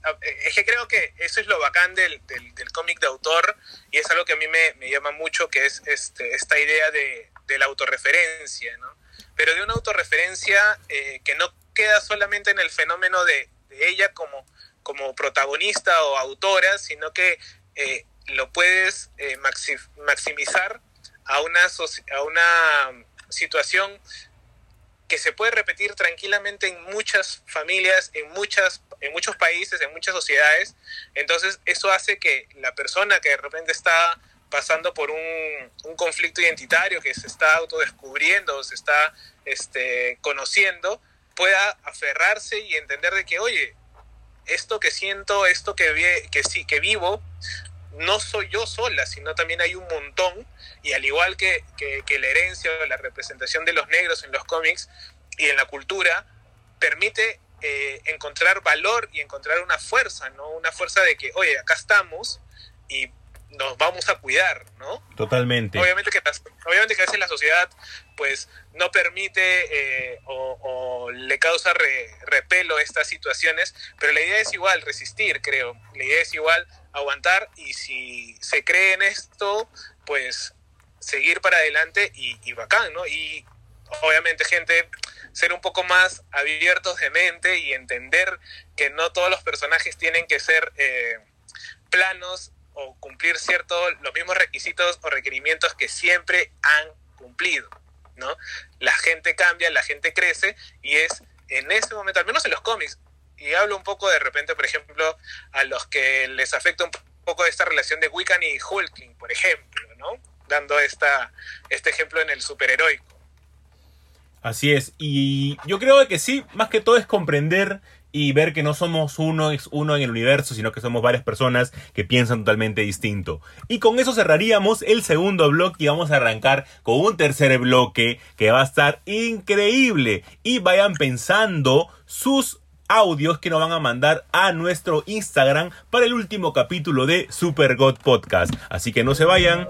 que creo que eso es lo bacán del, del, cómic de autor y es algo que a mí me, me llama mucho, que es este, esta idea de, de la autorreferencia, ¿no? Pero de una autorreferencia eh, que no queda solamente en el fenómeno de, de ella como, como protagonista o autora, sino que eh, lo puedes eh, maxi maximizar a una, a una situación que se puede repetir tranquilamente en muchas familias, en, muchas, en muchos países, en muchas sociedades. Entonces eso hace que la persona que de repente está pasando por un, un conflicto identitario, que se está autodescubriendo, se está este, conociendo, pueda aferrarse y entender de que, oye, esto que siento, esto que, vi- que, sí, que vivo, no soy yo sola, sino también hay un montón, y al igual que, que, la herencia o la representación de los negros en los cómics, y en la cultura permite eh, encontrar valor y encontrar una fuerza, ¿no? Una fuerza de que, oye, acá estamos y nos vamos a cuidar, ¿no? Totalmente. Obviamente que, obviamente que a veces la sociedad pues no permite eh, o, o le causa re- repelo estas situaciones, pero la idea es igual, resistir, creo. La idea es igual aguantar y si se cree en esto, pues seguir para adelante y, y bacán, ¿no? Y obviamente, gente, ser un poco más abiertos de mente y entender que no todos los personajes tienen que ser eh, planos o cumplir ciertos los mismos requisitos o requerimientos que siempre han cumplido, ¿no? La gente cambia, la gente crece y es en ese momento, al menos en los cómics, y hablo un poco de repente, por ejemplo, a los que les afecta un poco esta relación de Wiccan y Hulking, por ejemplo, ¿no? Dando esta, este ejemplo en el superheroico. Así es, y yo creo que sí, más que todo es comprender y ver que no somos uno, es uno en el universo, sino que somos varias personas que piensan totalmente distinto. Y con eso cerraríamos el segundo bloque y vamos a arrancar con un tercer bloque que va a estar increíble. Y vayan pensando sus audios que nos van a mandar a nuestro Instagram para el último capítulo de Super God Podcast. Así que no se vayan.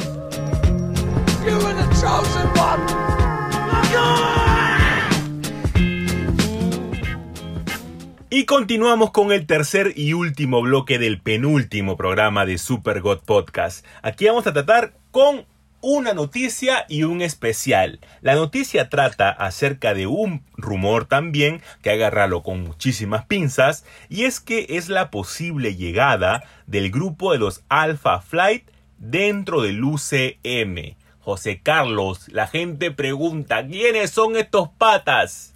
Y continuamos con el tercer y último bloque del penúltimo programa de Super God Podcast. Aquí vamos a tratar con una noticia y un especial. La noticia trata acerca de un rumor también que agarrarlo con muchísimas pinzas y es que es la posible llegada del grupo de los Alpha Flight dentro del UCM. José Carlos, la gente pregunta, ¿quiénes son estos patas?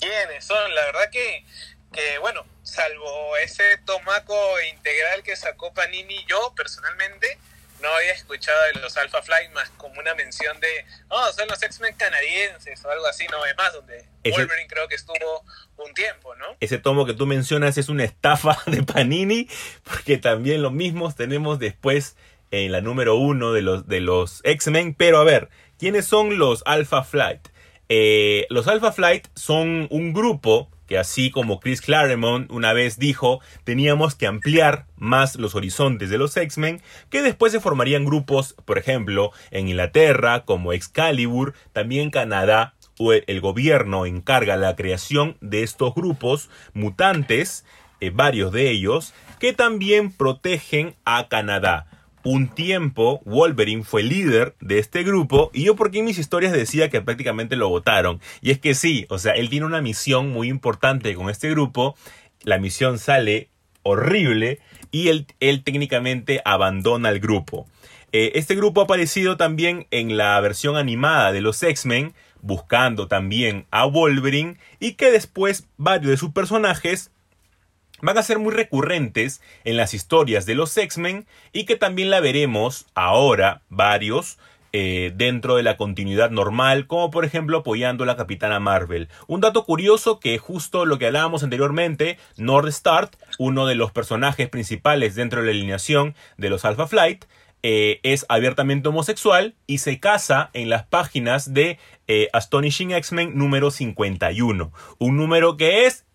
¿Quiénes son? La verdad que, que, bueno, salvo ese tomaco integral que sacó Panini, yo personalmente no había escuchado de los Alpha Flight más como una mención de, oh, son los X-Men canadienses o algo así, no ve más, donde Ese- Wolverine creo que estuvo un tiempo, ¿no? Ese tomo que tú mencionas es una estafa [laughs] de Panini, porque también lo mismo tenemos después en la número uno de los, de los X-Men. Pero a ver, ¿quiénes son los Alpha Flight? Eh, los Alpha Flight son un grupo que así como Chris Claremont una vez dijo, teníamos que ampliar más los horizontes de los X-Men, que después se formarían grupos, por ejemplo, en Inglaterra, como Excalibur, también en Canadá, el gobierno encarga la creación de estos grupos mutantes, eh, varios de ellos, que también protegen a Canadá. Un tiempo Wolverine fue líder de este grupo y yo porque en mis historias decía que prácticamente lo votaron. Y es que sí, o sea, él tiene una misión muy importante con este grupo. La misión sale horrible y él, él técnicamente abandona el grupo. Eh, este grupo ha aparecido también en la versión animada de los X-Men, buscando también a Wolverine y que después varios de sus personajes van a ser muy recurrentes en las historias de los X-Men y que también la veremos ahora varios eh, dentro de la continuidad normal, como por ejemplo apoyando a la Capitana Marvel. Un dato curioso que justo lo que hablábamos anteriormente, Nordstar, uno de los personajes principales dentro de la alineación de los Alpha Flight, eh, es abiertamente homosexual y se casa en las páginas de eh, Astonishing X-Men número 51. Un número que es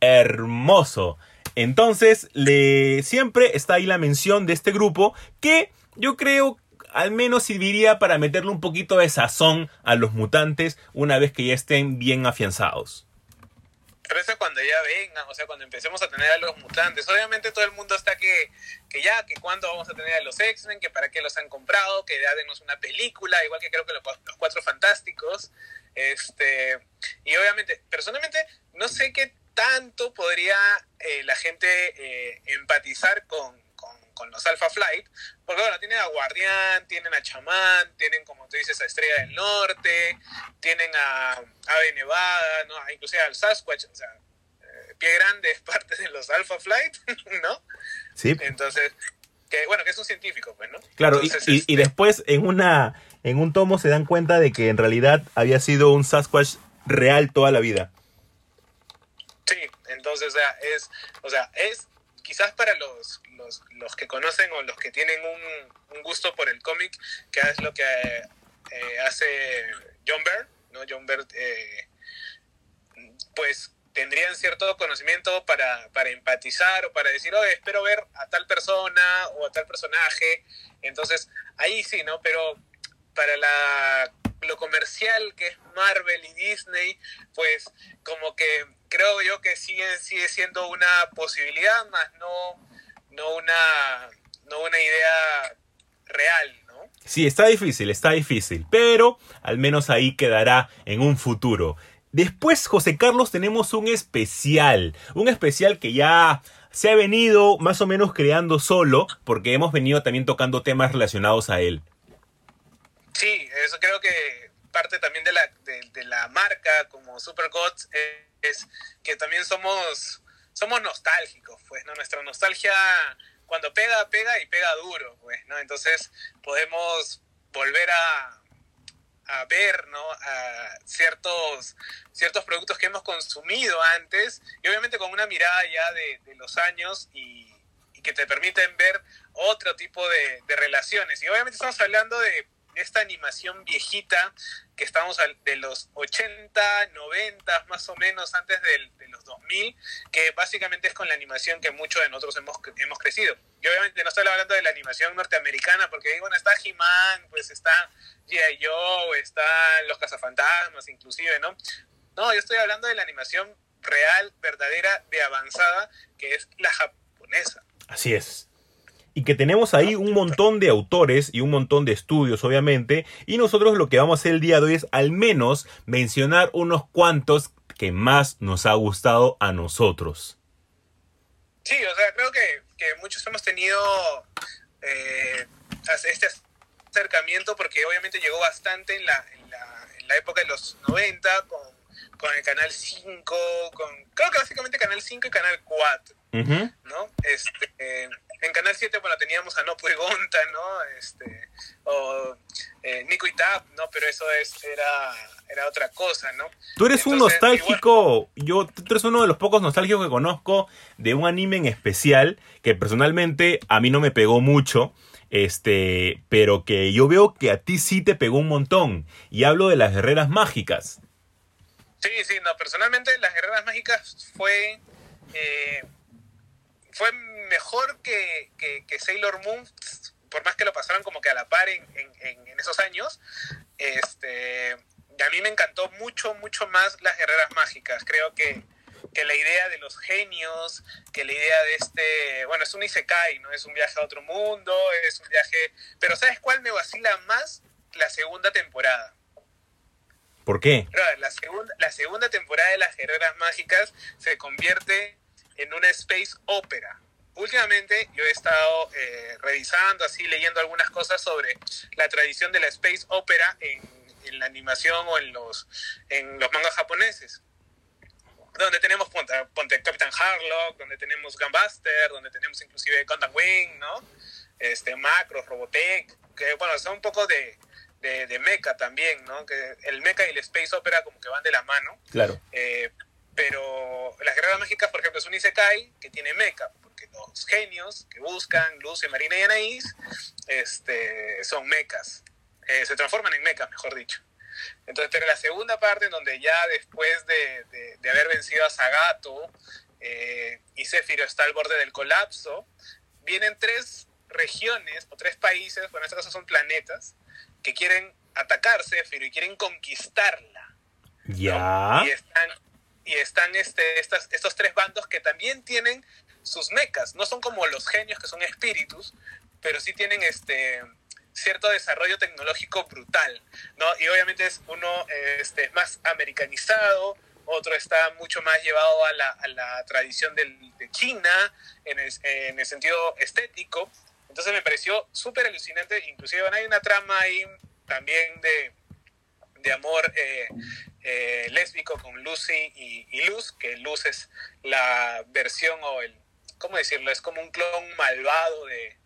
hermoso. Entonces, le siempre está ahí la mención de este grupo que yo creo al menos serviría para meterle un poquito de sazón a los mutantes una vez que ya estén bien afianzados. Pero eso cuando ya vengan, o sea, cuando empecemos a tener a los mutantes. Obviamente todo el mundo está que, que ya, que cuándo vamos a tener a los X-Men, que para qué los han comprado, que ya denos una película, igual que creo que los Cuatro Fantásticos. Este, y obviamente, personalmente, no sé qué tanto podría eh, la gente eh, empatizar con, con, con los Alpha Flight, porque bueno, tienen a Guardián, tienen a Chamán, tienen, como tú dices, a Estrella del Norte, tienen a Ave Nevada, ¿no? inclusive al Sasquatch, o sea, eh, Pie Grande es parte de los Alpha Flight, [laughs] ¿no? Sí. Entonces, que bueno, que es un científico, pues, ¿no? Claro, y, Entonces, y- este, y después en una en un tomo se dan cuenta de que en realidad había sido un Sasquatch real toda la vida. Sí, entonces, o sea, es, o sea, es quizás para los, los, los que conocen o los que tienen un, un gusto por el cómic, que es lo que eh, hace John Byrne, ¿no? John Byrne, eh, pues tendrían cierto conocimiento para, para empatizar o para decir, oye, espero ver a tal persona o a tal personaje. Entonces, ahí sí, ¿no? Pero para la, lo comercial que es Marvel y Disney, pues como que creo yo que sigue, sigue siendo una posibilidad, más no, no, una, no una idea real, ¿no? Sí, está difícil, está difícil, pero al menos ahí quedará en un futuro. Después, José Carlos, tenemos un especial, un especial que ya se ha venido más o menos creando solo, porque hemos venido también tocando temas relacionados a él. Sí, eso creo que parte también de la, de, de la marca como Super Gods es, que también somos, somos nostálgicos, pues, ¿no? Nuestra nostalgia cuando pega, pega y pega duro, pues, ¿no? Entonces podemos volver a, a ver, ¿no? A ciertos, ciertos productos que hemos consumido antes y obviamente con una mirada ya de, los años y, y, que te permiten ver otro tipo de, de relaciones. Y obviamente estamos hablando de esta animación viejita que estamos de los 80, 90 más o menos antes del, de los 2000, que básicamente es con la animación que muchos de nosotros hemos, hemos crecido. Y obviamente no estoy hablando de la animación norteamericana, porque bueno, está He-Man, pues está G.I. Joe, están los cazafantasmas inclusive, ¿no? No, yo estoy hablando de la animación real, verdadera, de avanzada, que es la japonesa. Así es y que tenemos ahí un montón de autores y un montón de estudios, obviamente, y nosotros lo que vamos a hacer el día de hoy es al menos mencionar unos cuantos que más nos ha gustado a nosotros. Sí, o sea, creo que, que muchos hemos tenido eh, este acercamiento porque obviamente llegó bastante en la, en la, en la época de los 90 con, con el Canal 5, con creo que básicamente Canal 5 y Canal 4, uh -huh. ¿no? Este, eh, en Canal 7, bueno, teníamos a Nopu Gonta, ¿no? Este, o eh, Nico y Tap, ¿no? Pero eso es, era, era otra cosa, ¿no? Tú eres Entonces, un nostálgico, yo, tú eres uno de los pocos nostálgicos que conozco de un anime en especial que personalmente a mí no me pegó mucho. Este, pero que yo veo que a ti sí te pegó un montón. Y hablo de las guerreras mágicas. Sí, sí, no, personalmente las guerreras mágicas fue. Eh, fue mejor que, que, que, Sailor Moon, por más que lo pasaron como que a la par en, en, en esos años. Este, a mí me encantó mucho, mucho más las guerreras mágicas. Creo que, que la idea de los genios, que la idea de este, bueno, es un isekai, ¿no? Es un viaje a otro mundo, es un viaje... Pero ¿sabes cuál me vacila más? La segunda temporada. ¿Por qué? La segunda, la segunda temporada de las guerreras mágicas se convierte en una space opera últimamente yo he estado eh, revisando, así leyendo algunas cosas sobre la tradición de la space opera en, en la animación o en los, en los mangas japoneses. Donde tenemos ponte, ponte Captain Harlock, donde tenemos Gunbuster, donde tenemos inclusive Gundam Wing, ¿no? Este, Macros, Robotech, que bueno, son un poco de, de, de mecha también, ¿no? Que el mecha y el space opera como que van de la mano. Claro. Eh, pero las guerreras mágicas, por ejemplo, es un Isekai que tiene mecha, porque los genios que buscan Lucy, Marina y Anaís este, son mechas, eh, se transforman en mechas, mejor dicho. Entonces, pero la segunda parte, en donde ya después de, de, de haber vencido a Sagato eh, y Zephyro está al borde del colapso, vienen tres regiones o tres países, bueno, en este caso son planetas, que quieren atacar Zephyro y quieren conquistarla. Ya. ¿no? Y están, y están este, estas, estos tres bandos que también tienen sus mecas. No son como los genios que son espíritus, pero sí tienen este cierto desarrollo tecnológico brutal, ¿no? Y obviamente es uno este, más americanizado, otro está mucho más llevado a la, a la tradición de China en el, en el, sentido estético. Entonces me pareció súper alucinante, inclusive hay una trama ahí también de, de amor eh, eh, lésbico con Lucy y, Luz, que Luz es la versión o el, ¿cómo decirlo? Es como un clon malvado de,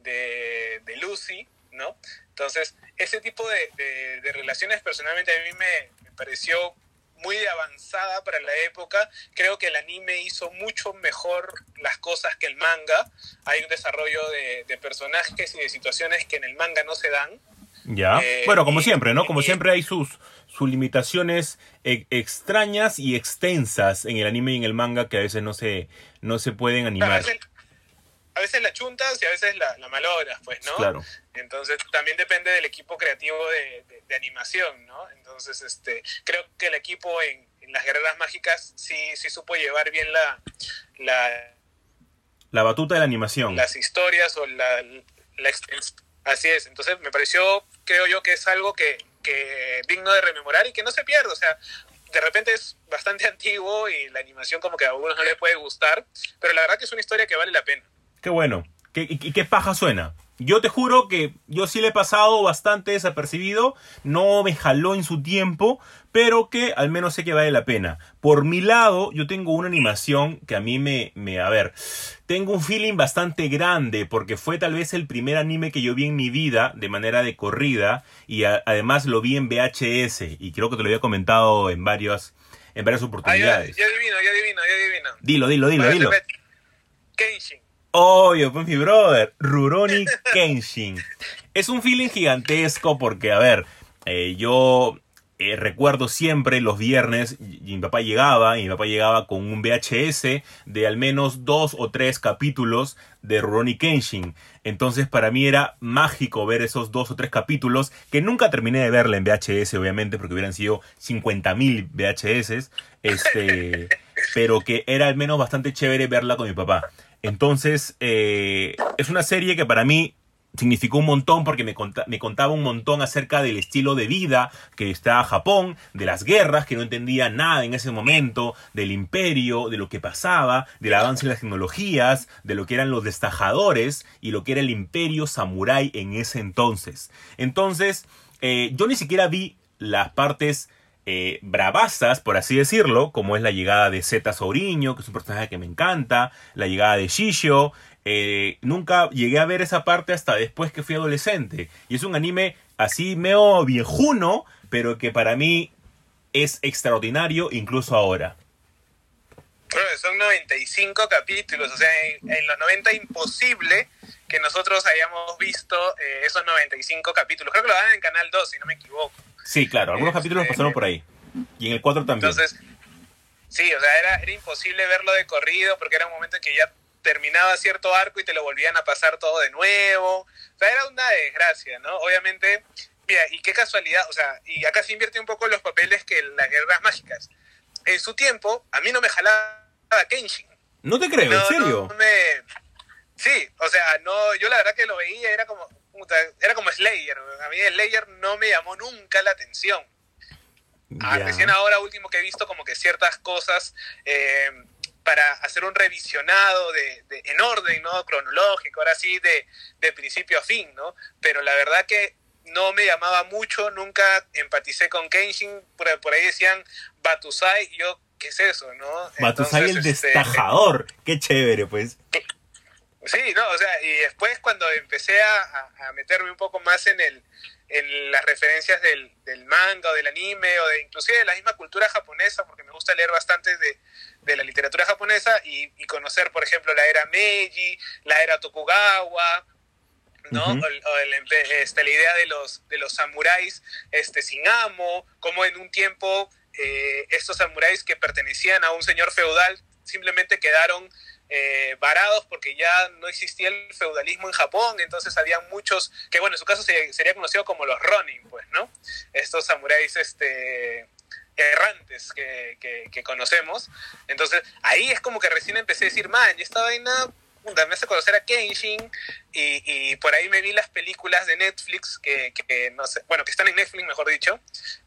de, Lucy, ¿no? Entonces, ese tipo de, de, relaciones personalmente a mí me, pareció muy avanzada para la época. Creo que el anime hizo mucho mejor las cosas que el manga. Hay un desarrollo de, de, personajes y de situaciones que en el manga no se dan. Ya. Eh, bueno, como y- siempre, ¿no? Como y- siempre hay sus, sus limitaciones e- extrañas y extensas en el anime y en el manga que a veces no se, no se pueden animar. a, veces, a veces la chuntas y a veces la, la malogras, pues, ¿no? Claro. Entonces también depende del equipo creativo de, de- de animación, ¿no? Entonces, este, creo que el equipo en, en las guerreras mágicas sí, sí supo llevar bien la, la, La batuta de la animación. las historias o la, la extens- Así es, entonces me pareció, creo yo, que es algo que, que digno de rememorar y que no se pierde, o sea, de repente es bastante [laughs] antiguo y la animación como que a algunos no les puede gustar, pero la verdad que es una historia que vale la pena. Qué bueno. ¿Qué, qué paja suena? Yo te juro que yo sí le he pasado bastante desapercibido, no me jaló en su tiempo, pero que al menos sé que vale la pena. Por mi lado, yo tengo una animación que a mí me, me, a ver, tengo un feeling bastante grande porque fue tal vez el primer anime que yo vi en mi vida de manera de corrida y a- además lo vi en VHS y creo que te lo había comentado en varias, en varias Ah, ya, oportunidades. ya adivino, ya adivino, ya adivino. Dilo, dilo, dilo, dilo. Kenshin. Obvio, pues mi brother, Rurouni Kenshin. Es un feeling gigantesco porque, a ver, eh, yo eh, recuerdo siempre los viernes, y y mi papá llegaba, y mi papá llegaba con un VHS de al menos dos o tres capítulos de Rurouni Kenshin. Entonces para mí era mágico ver esos dos o tres capítulos, que nunca terminé de verla en VHS, obviamente, porque hubieran sido 50.000 VHS, este, [laughs] pero que era al menos bastante chévere verla con mi papá. Entonces, eh, es una serie que para mí significó un montón porque me, me contaba un montón acerca del estilo de vida que está Japón, de las guerras, que no entendía nada en ese momento, del imperio, de lo que pasaba, del avance de las tecnologías, de lo que eran los destajadores y lo que era el imperio samurái en ese entonces. Entonces, eh, yo ni siquiera vi las partes eh, bravazas, por así decirlo, como es la llegada de Zeta Souriño, que es un personaje que me encanta, la llegada de Shishio. Eh, nunca llegué a ver esa parte hasta después que fui adolescente. Y es un anime así medio viejuno, pero que para mí es extraordinario incluso ahora. Bueno, son 95 capítulos, o sea, en, en los 90 imposible que nosotros hayamos visto eh, esos 95 capítulos. Creo que lo dan en Canal 2, si no me equivoco. Sí, claro, algunos Este, capítulos pasaron por ahí. Y en el 4 también. Entonces, sí, o sea, era, era imposible verlo de corrido porque era un momento en que ya terminaba cierto arco y te lo volvían a pasar todo de nuevo. O sea, era una desgracia, ¿no? Obviamente, mira, y qué casualidad, o sea, y acá se invierte un poco los papeles que las guerras mágicas. En su tiempo, a mí no me jalaba Kenshin. no te creo, No, ¿en serio? no me- Sí, o sea, no, yo la verdad que lo veía, era como, era como Slayer. A mí Slayer no me llamó nunca la atención. Ah, Ya. Recién ahora último que he visto como que ciertas cosas eh, para hacer un revisionado de, de- en orden, ¿no? Cronológico, ahora sí, de, de principio a fin, ¿no? Pero la verdad que no me llamaba mucho, nunca empaticé con Kenshin, por, por ahí decían Batusai, y yo, ¿qué es eso, no? Batusai el este, destajador. Qué chévere, pues. Sí, no, o sea, y después cuando empecé a, a- a meterme un poco más en el en las referencias del, del manga o del anime o de inclusive de la misma cultura japonesa, porque me gusta leer bastante de, de la literatura japonesa y, y conocer, por ejemplo, la era Meiji, la era Tokugawa, ¿no? O o el este, la idea de los, de los samuráis este, sin amo, como en un tiempo eh, estos samuráis que pertenecían a un señor feudal simplemente quedaron eh, varados porque ya no existía el feudalismo en Japón, entonces había muchos, que bueno, en su caso se- sería conocido como los Ronin, pues, ¿no? Estos samuráis este, errantes que, que- que conocemos. Entonces ahí es como que recién empecé a decir, man, esta vaina me hace conocer a Kenshin y, y por ahí me vi las películas de Netflix que, que no sé, bueno, que están en Netflix, mejor dicho,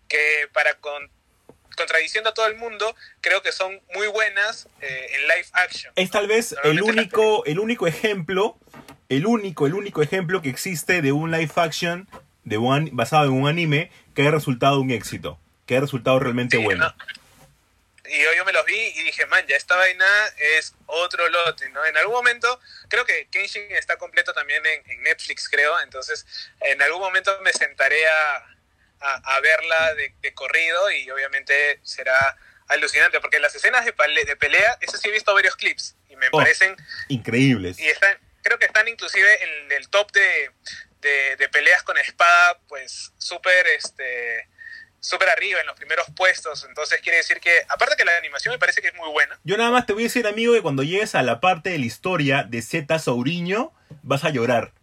que para con, contradiciendo a todo el mundo, creo que son muy buenas eh, en live action. Es tal vez el único, el único ejemplo, el único, el único ejemplo que existe de un live action de un, basado en un anime que haya resultado un éxito, que haya resultado realmente Sí, bueno. ¿no? Y yo, yo me los vi y dije, man, ya esta vaina es otro lote, ¿no? En algún momento, creo que Kenshin está completo también en, en Netflix, creo. Entonces, en algún momento me sentaré a, a, a verla de, de corrido y obviamente será alucinante, porque las escenas de, pale- de pelea, eso sí he visto varios clips y me Oh. parecen Increíbles. y están, creo que están inclusive en el top de, de, de peleas con espada, pues pues súper este súper arriba en los primeros puestos, entonces quiere decir que aparte que la animación me parece que es muy buena. Yo nada más te voy a decir, amigo, que cuando llegues a la parte de la historia de Z Souriño, vas a llorar.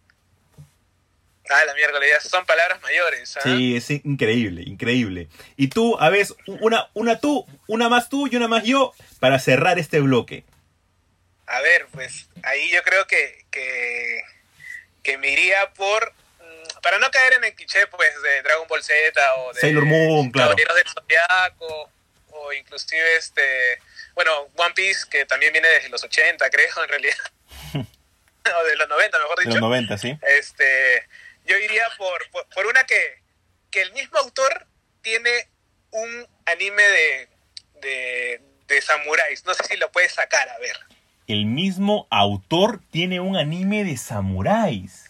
Ah, la ya son palabras mayores. ¿ah? Sí, es increíble, increíble. Y tú, a ver, una, una tú, una más tú y una más yo para cerrar este bloque. A ver, pues ahí yo creo que, que, que me iría por para no caer en el cliché pues de Dragon Ball Z o de Sailor Moon, claro. Caballeros del Zodiaco o inclusive este bueno One Piece que también viene desde los 80 creo en realidad [laughs] o de los 90 mejor De dicho los 90, ¿sí? este yo iría por, por, por una que, que el mismo autor tiene un anime de, de, de samuráis. No sé si lo puedes sacar, a ver. El mismo autor tiene un anime de samuráis.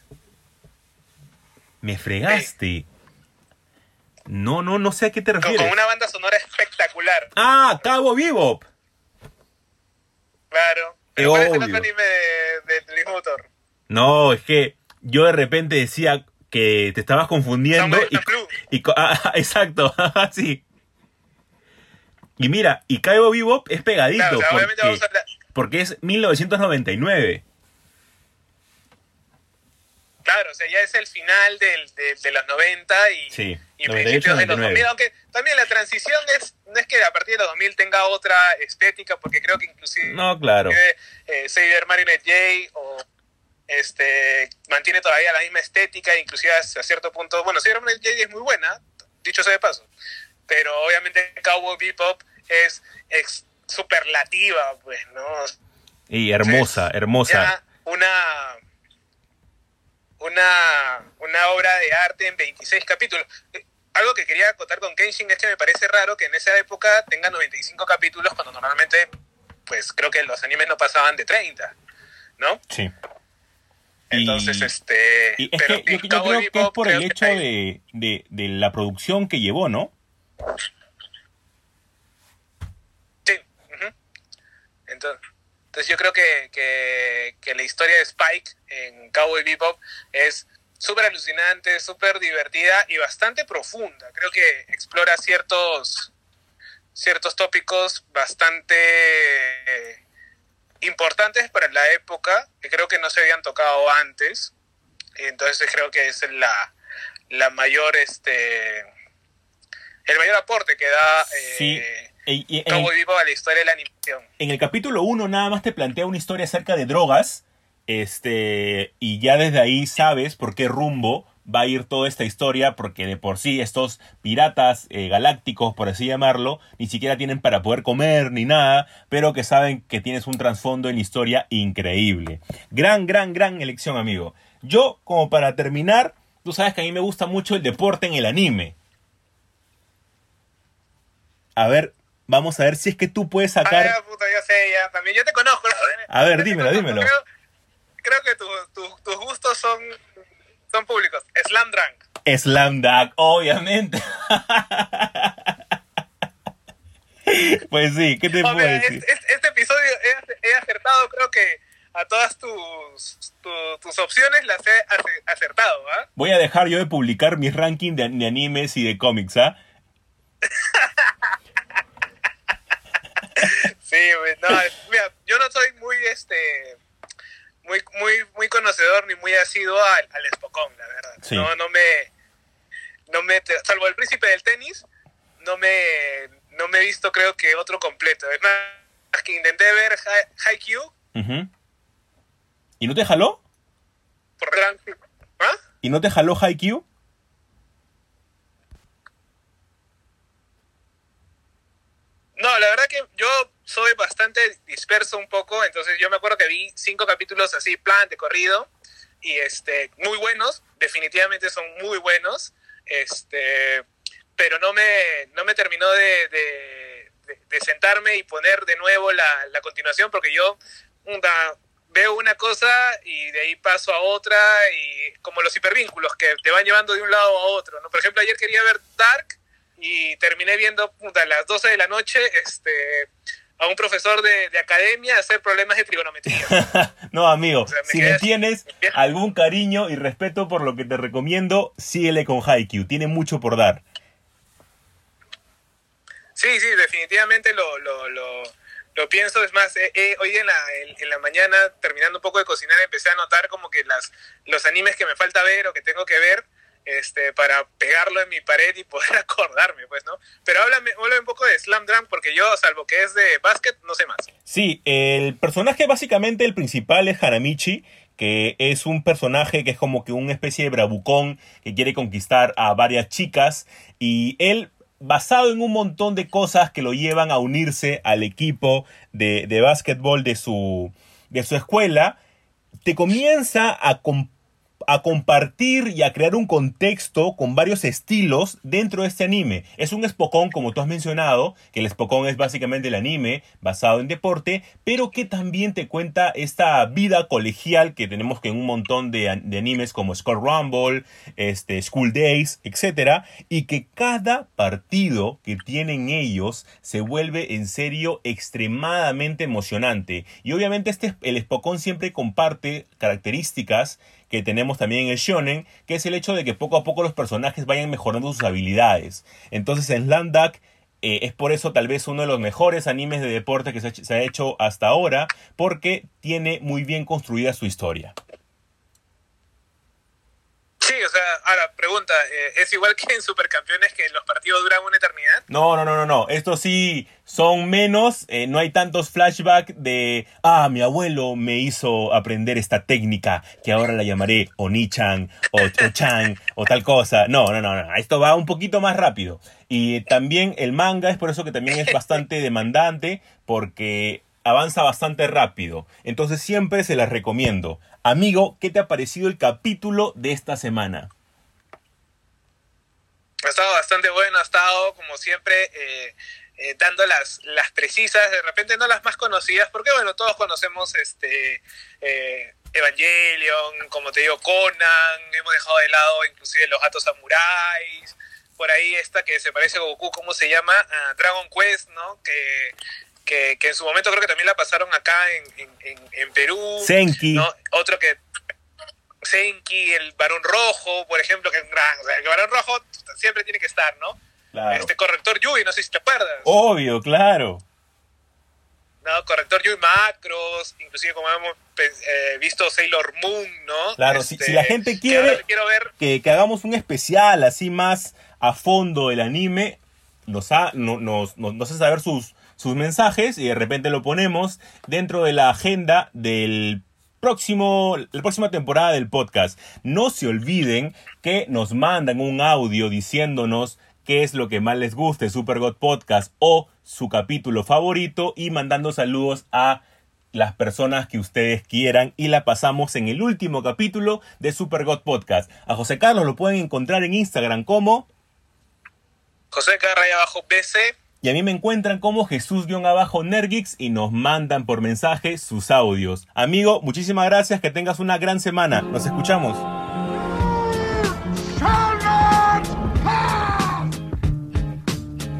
Me fregaste. No, no, no sé a qué te refieres. con una banda sonora espectacular. Ah, Cabo Bebop. Claro. Qué ¿Cuál es el otro anime de- de- autor? No, es que yo de repente decía que te estabas confundiendo y, Champloo. y co- [laughs] ah, exacto, [laughs] sí. Y mira, y Cabo Bebop es pegadito Claro, o sea, obviamente porque, vamos a hablar- porque es 1999. Claro, o sea, ya es el final del, de, de los 90 y, Sí, y 98, principios de los 99. 2000. Aunque también la transición es, no es que a partir de los 2000 tenga otra estética, porque creo que inclusive No, claro. eh, J o este mantiene todavía la misma estética, inclusive hasta cierto punto, bueno, Saber Marionette J es muy buena, dicho sea de paso, pero obviamente Cowboy Bebop es, es superlativa, pues, ¿no? Y hermosa, hermosa. Ya una una una obra de arte en 26 capítulos. Eh, Algo que quería acotar con Kenshin es que me parece raro que en esa época tenga 95 capítulos cuando normalmente pues creo que los animes no pasaban de 30, ¿no? Sí. Entonces, Y- este... Y es pero que yo, creo que es por el hecho de, de, de la producción que llevó, ¿no? Sí. Entonces, entonces yo creo que, que, que la historia de Spike en Cowboy Bebop es súper alucinante, súper divertida y bastante profunda. Creo que explora ciertos, ciertos tópicos bastante eh, importantes para la época, que creo que no se habían tocado antes. Entonces creo que es la, la mayor, este, el mayor aporte que da eh. Y- y Cowboy Bebop a la historia de la animación. en el capítulo 1 nada más te plantea una historia acerca de drogas. Este, y ya desde ahí sabes por qué rumbo va a ir toda esta historia, porque de por sí estos piratas eh, galácticos, por así llamarlo, ni siquiera tienen para poder comer ni nada, pero que saben que tienes un trasfondo en la historia increíble. Gran, gran, gran elección, amigo. Yo, como para terminar, tú sabes que a mí me gusta mucho el deporte en el anime. A ver, vamos a ver si es que tú puedes Ah, sacar... ya, puta, ya sé, ya. También yo te conozco. ¿no? A ver, Yo dímelo, dímelo. Creo, creo que tu- tu- tus gustos son, son públicos. Slam Drunk. Slam Dunk, obviamente. [laughs] pues sí, ¿qué te puedo decir? este, este- este episodio he, he acertado, creo que a todas tus, tu- tus opciones las he ace- acertado, ¿ah? Voy a dejar yo de publicar mis rankings de, de animes y de cómics, ¿ah? [laughs] Sí, güey, no, mira, yo no soy muy, este, muy, muy, muy conocedor ni muy asiduo al, al Spokon, la verdad. Sí. No, no me, no me, salvo el príncipe del tenis, no me, no me he visto creo que otro completo. Es más que intenté ver Haikyuu Ujú. ¿Y no te jaló? por gran, ¿ah? ¿Y no te jaló Haikyuu? No, la verdad que yo soy bastante disperso un poco, entonces yo me acuerdo que vi cinco capítulos así, plan, de corrido, y este, muy buenos, definitivamente son muy buenos, este, pero no me, no me terminó de, de, sentarme y poner de nuevo la, la continuación, porque yo veo una cosa y de ahí paso a otra, y como los hipervínculos que te van llevando de un lado a otro, ¿no? Por ejemplo, ayer quería ver Dark, y terminé viendo a las 12 de la noche este a un profesor de, de academia hacer problemas de trigonometría. [laughs] no, amigo, O sea, me si le tienes algún cariño y respeto por lo que te recomiendo, síguele con Haikyuu. Tiene mucho por dar. Sí, sí, definitivamente lo, lo, lo, lo pienso. Es más, eh, eh, hoy en la, en, en la mañana, terminando un poco de cocinar, empecé a notar como que las, los animes que me falta ver o que tengo que ver este, para pegarlo en mi pared y poder [laughs] acordarme, pues, ¿no? Pero háblame, un poco de Slam Dunk, porque yo, salvo que es de básquet, no sé más. Sí, el personaje básicamente, el principal es Haramichi, que es un personaje que es como que una especie de bravucón que quiere conquistar a varias chicas y él basado en un montón de cosas que lo llevan a unirse al equipo de, de básquetbol de su, de su escuela, te comienza a, a compartir y a crear un contexto con varios estilos dentro de este anime. Es un Spokon, como tú has mencionado, que el Spokon es básicamente el anime basado en deporte, pero que también te cuenta esta vida colegial que tenemos que en un montón de, an- de animes como Score Rumble, este, School Days, etc. Y que cada partido que tienen ellos se vuelve en serio extremadamente emocionante. Y obviamente este, el Spokon siempre comparte características que tenemos también en el shonen, que es el hecho de que poco a poco los personajes vayan mejorando sus habilidades. Entonces en Slam Dunk eh, es por eso tal vez uno de los mejores animes de deporte que se ha hecho hasta ahora, porque tiene muy bien construida su historia. Sí, o sea, ahora, pregunta, eh, ¿es igual que en Supercampeones que los partidos duran una eternidad? No, no, no, no, no. Estos sí son menos. eh, no hay tantos flashbacks de, ah, mi abuelo me hizo aprender esta técnica que ahora la llamaré Oni-chan o, o Chan o tal cosa. No, no, no, no. Esto va un poquito más rápido. Y también el manga es por eso que también es bastante [laughs] demandante porque avanza bastante rápido. Entonces siempre se las recomiendo. Amigo, ¿qué te ha parecido el capítulo de esta semana? Ha estado bastante bueno, ha estado como siempre eh, eh, dando las, las precisas, de repente no las más conocidas, porque bueno, todos conocemos este eh, Evangelion, como te digo, Conan, hemos dejado de lado inclusive los gatos samuráis, por ahí esta que se parece a Goku, ¿cómo se llama? Dragon Quest, ¿no? Que, que, que en su momento creo que también la pasaron acá en, en, Perú. Senki. ¿no? Otro que Senki, el Barón Rojo, por ejemplo, que gran, o sea, el Barón Rojo siempre tiene que estar, ¿no? Claro. Este corrector Yui, no sé si te acuerdas. Obvio, claro. No, corrector Yui Macros, inclusive como hemos pe- eh, visto Sailor Moon, ¿no? Claro, si- si la gente que quiere- ver, que hagamos un especial así más a fondo del anime, nos, ha- no- nos, nos, nos hace saber sus, sus mensajes y de repente lo ponemos dentro de la agenda del próximo, la próxima temporada del podcast. No se olviden que nos mandan un audio diciéndonos qué es lo que más les gusta de Super God Podcast o su capítulo favorito y mandando saludos a las personas que ustedes quieran y la pasamos en el último capítulo de Super God Podcast. A José Carlos lo pueden encontrar en Instagram como José Carray abajo BC, y a mí me encuentran como Jesús-Nergix y nos mandan por mensaje sus audios. Amigo, muchísimas gracias, que tengas una gran semana. Nos escuchamos.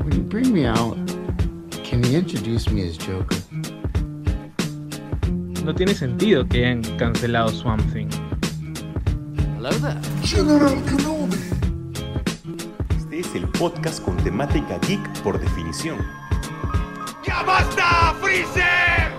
When you bring me out, can you introduce me as Joker? No tiene sentido que hayan cancelado Swamp Thing. Hello there. Es el podcast con temática geek por definición. ¡Ya basta, Freezer!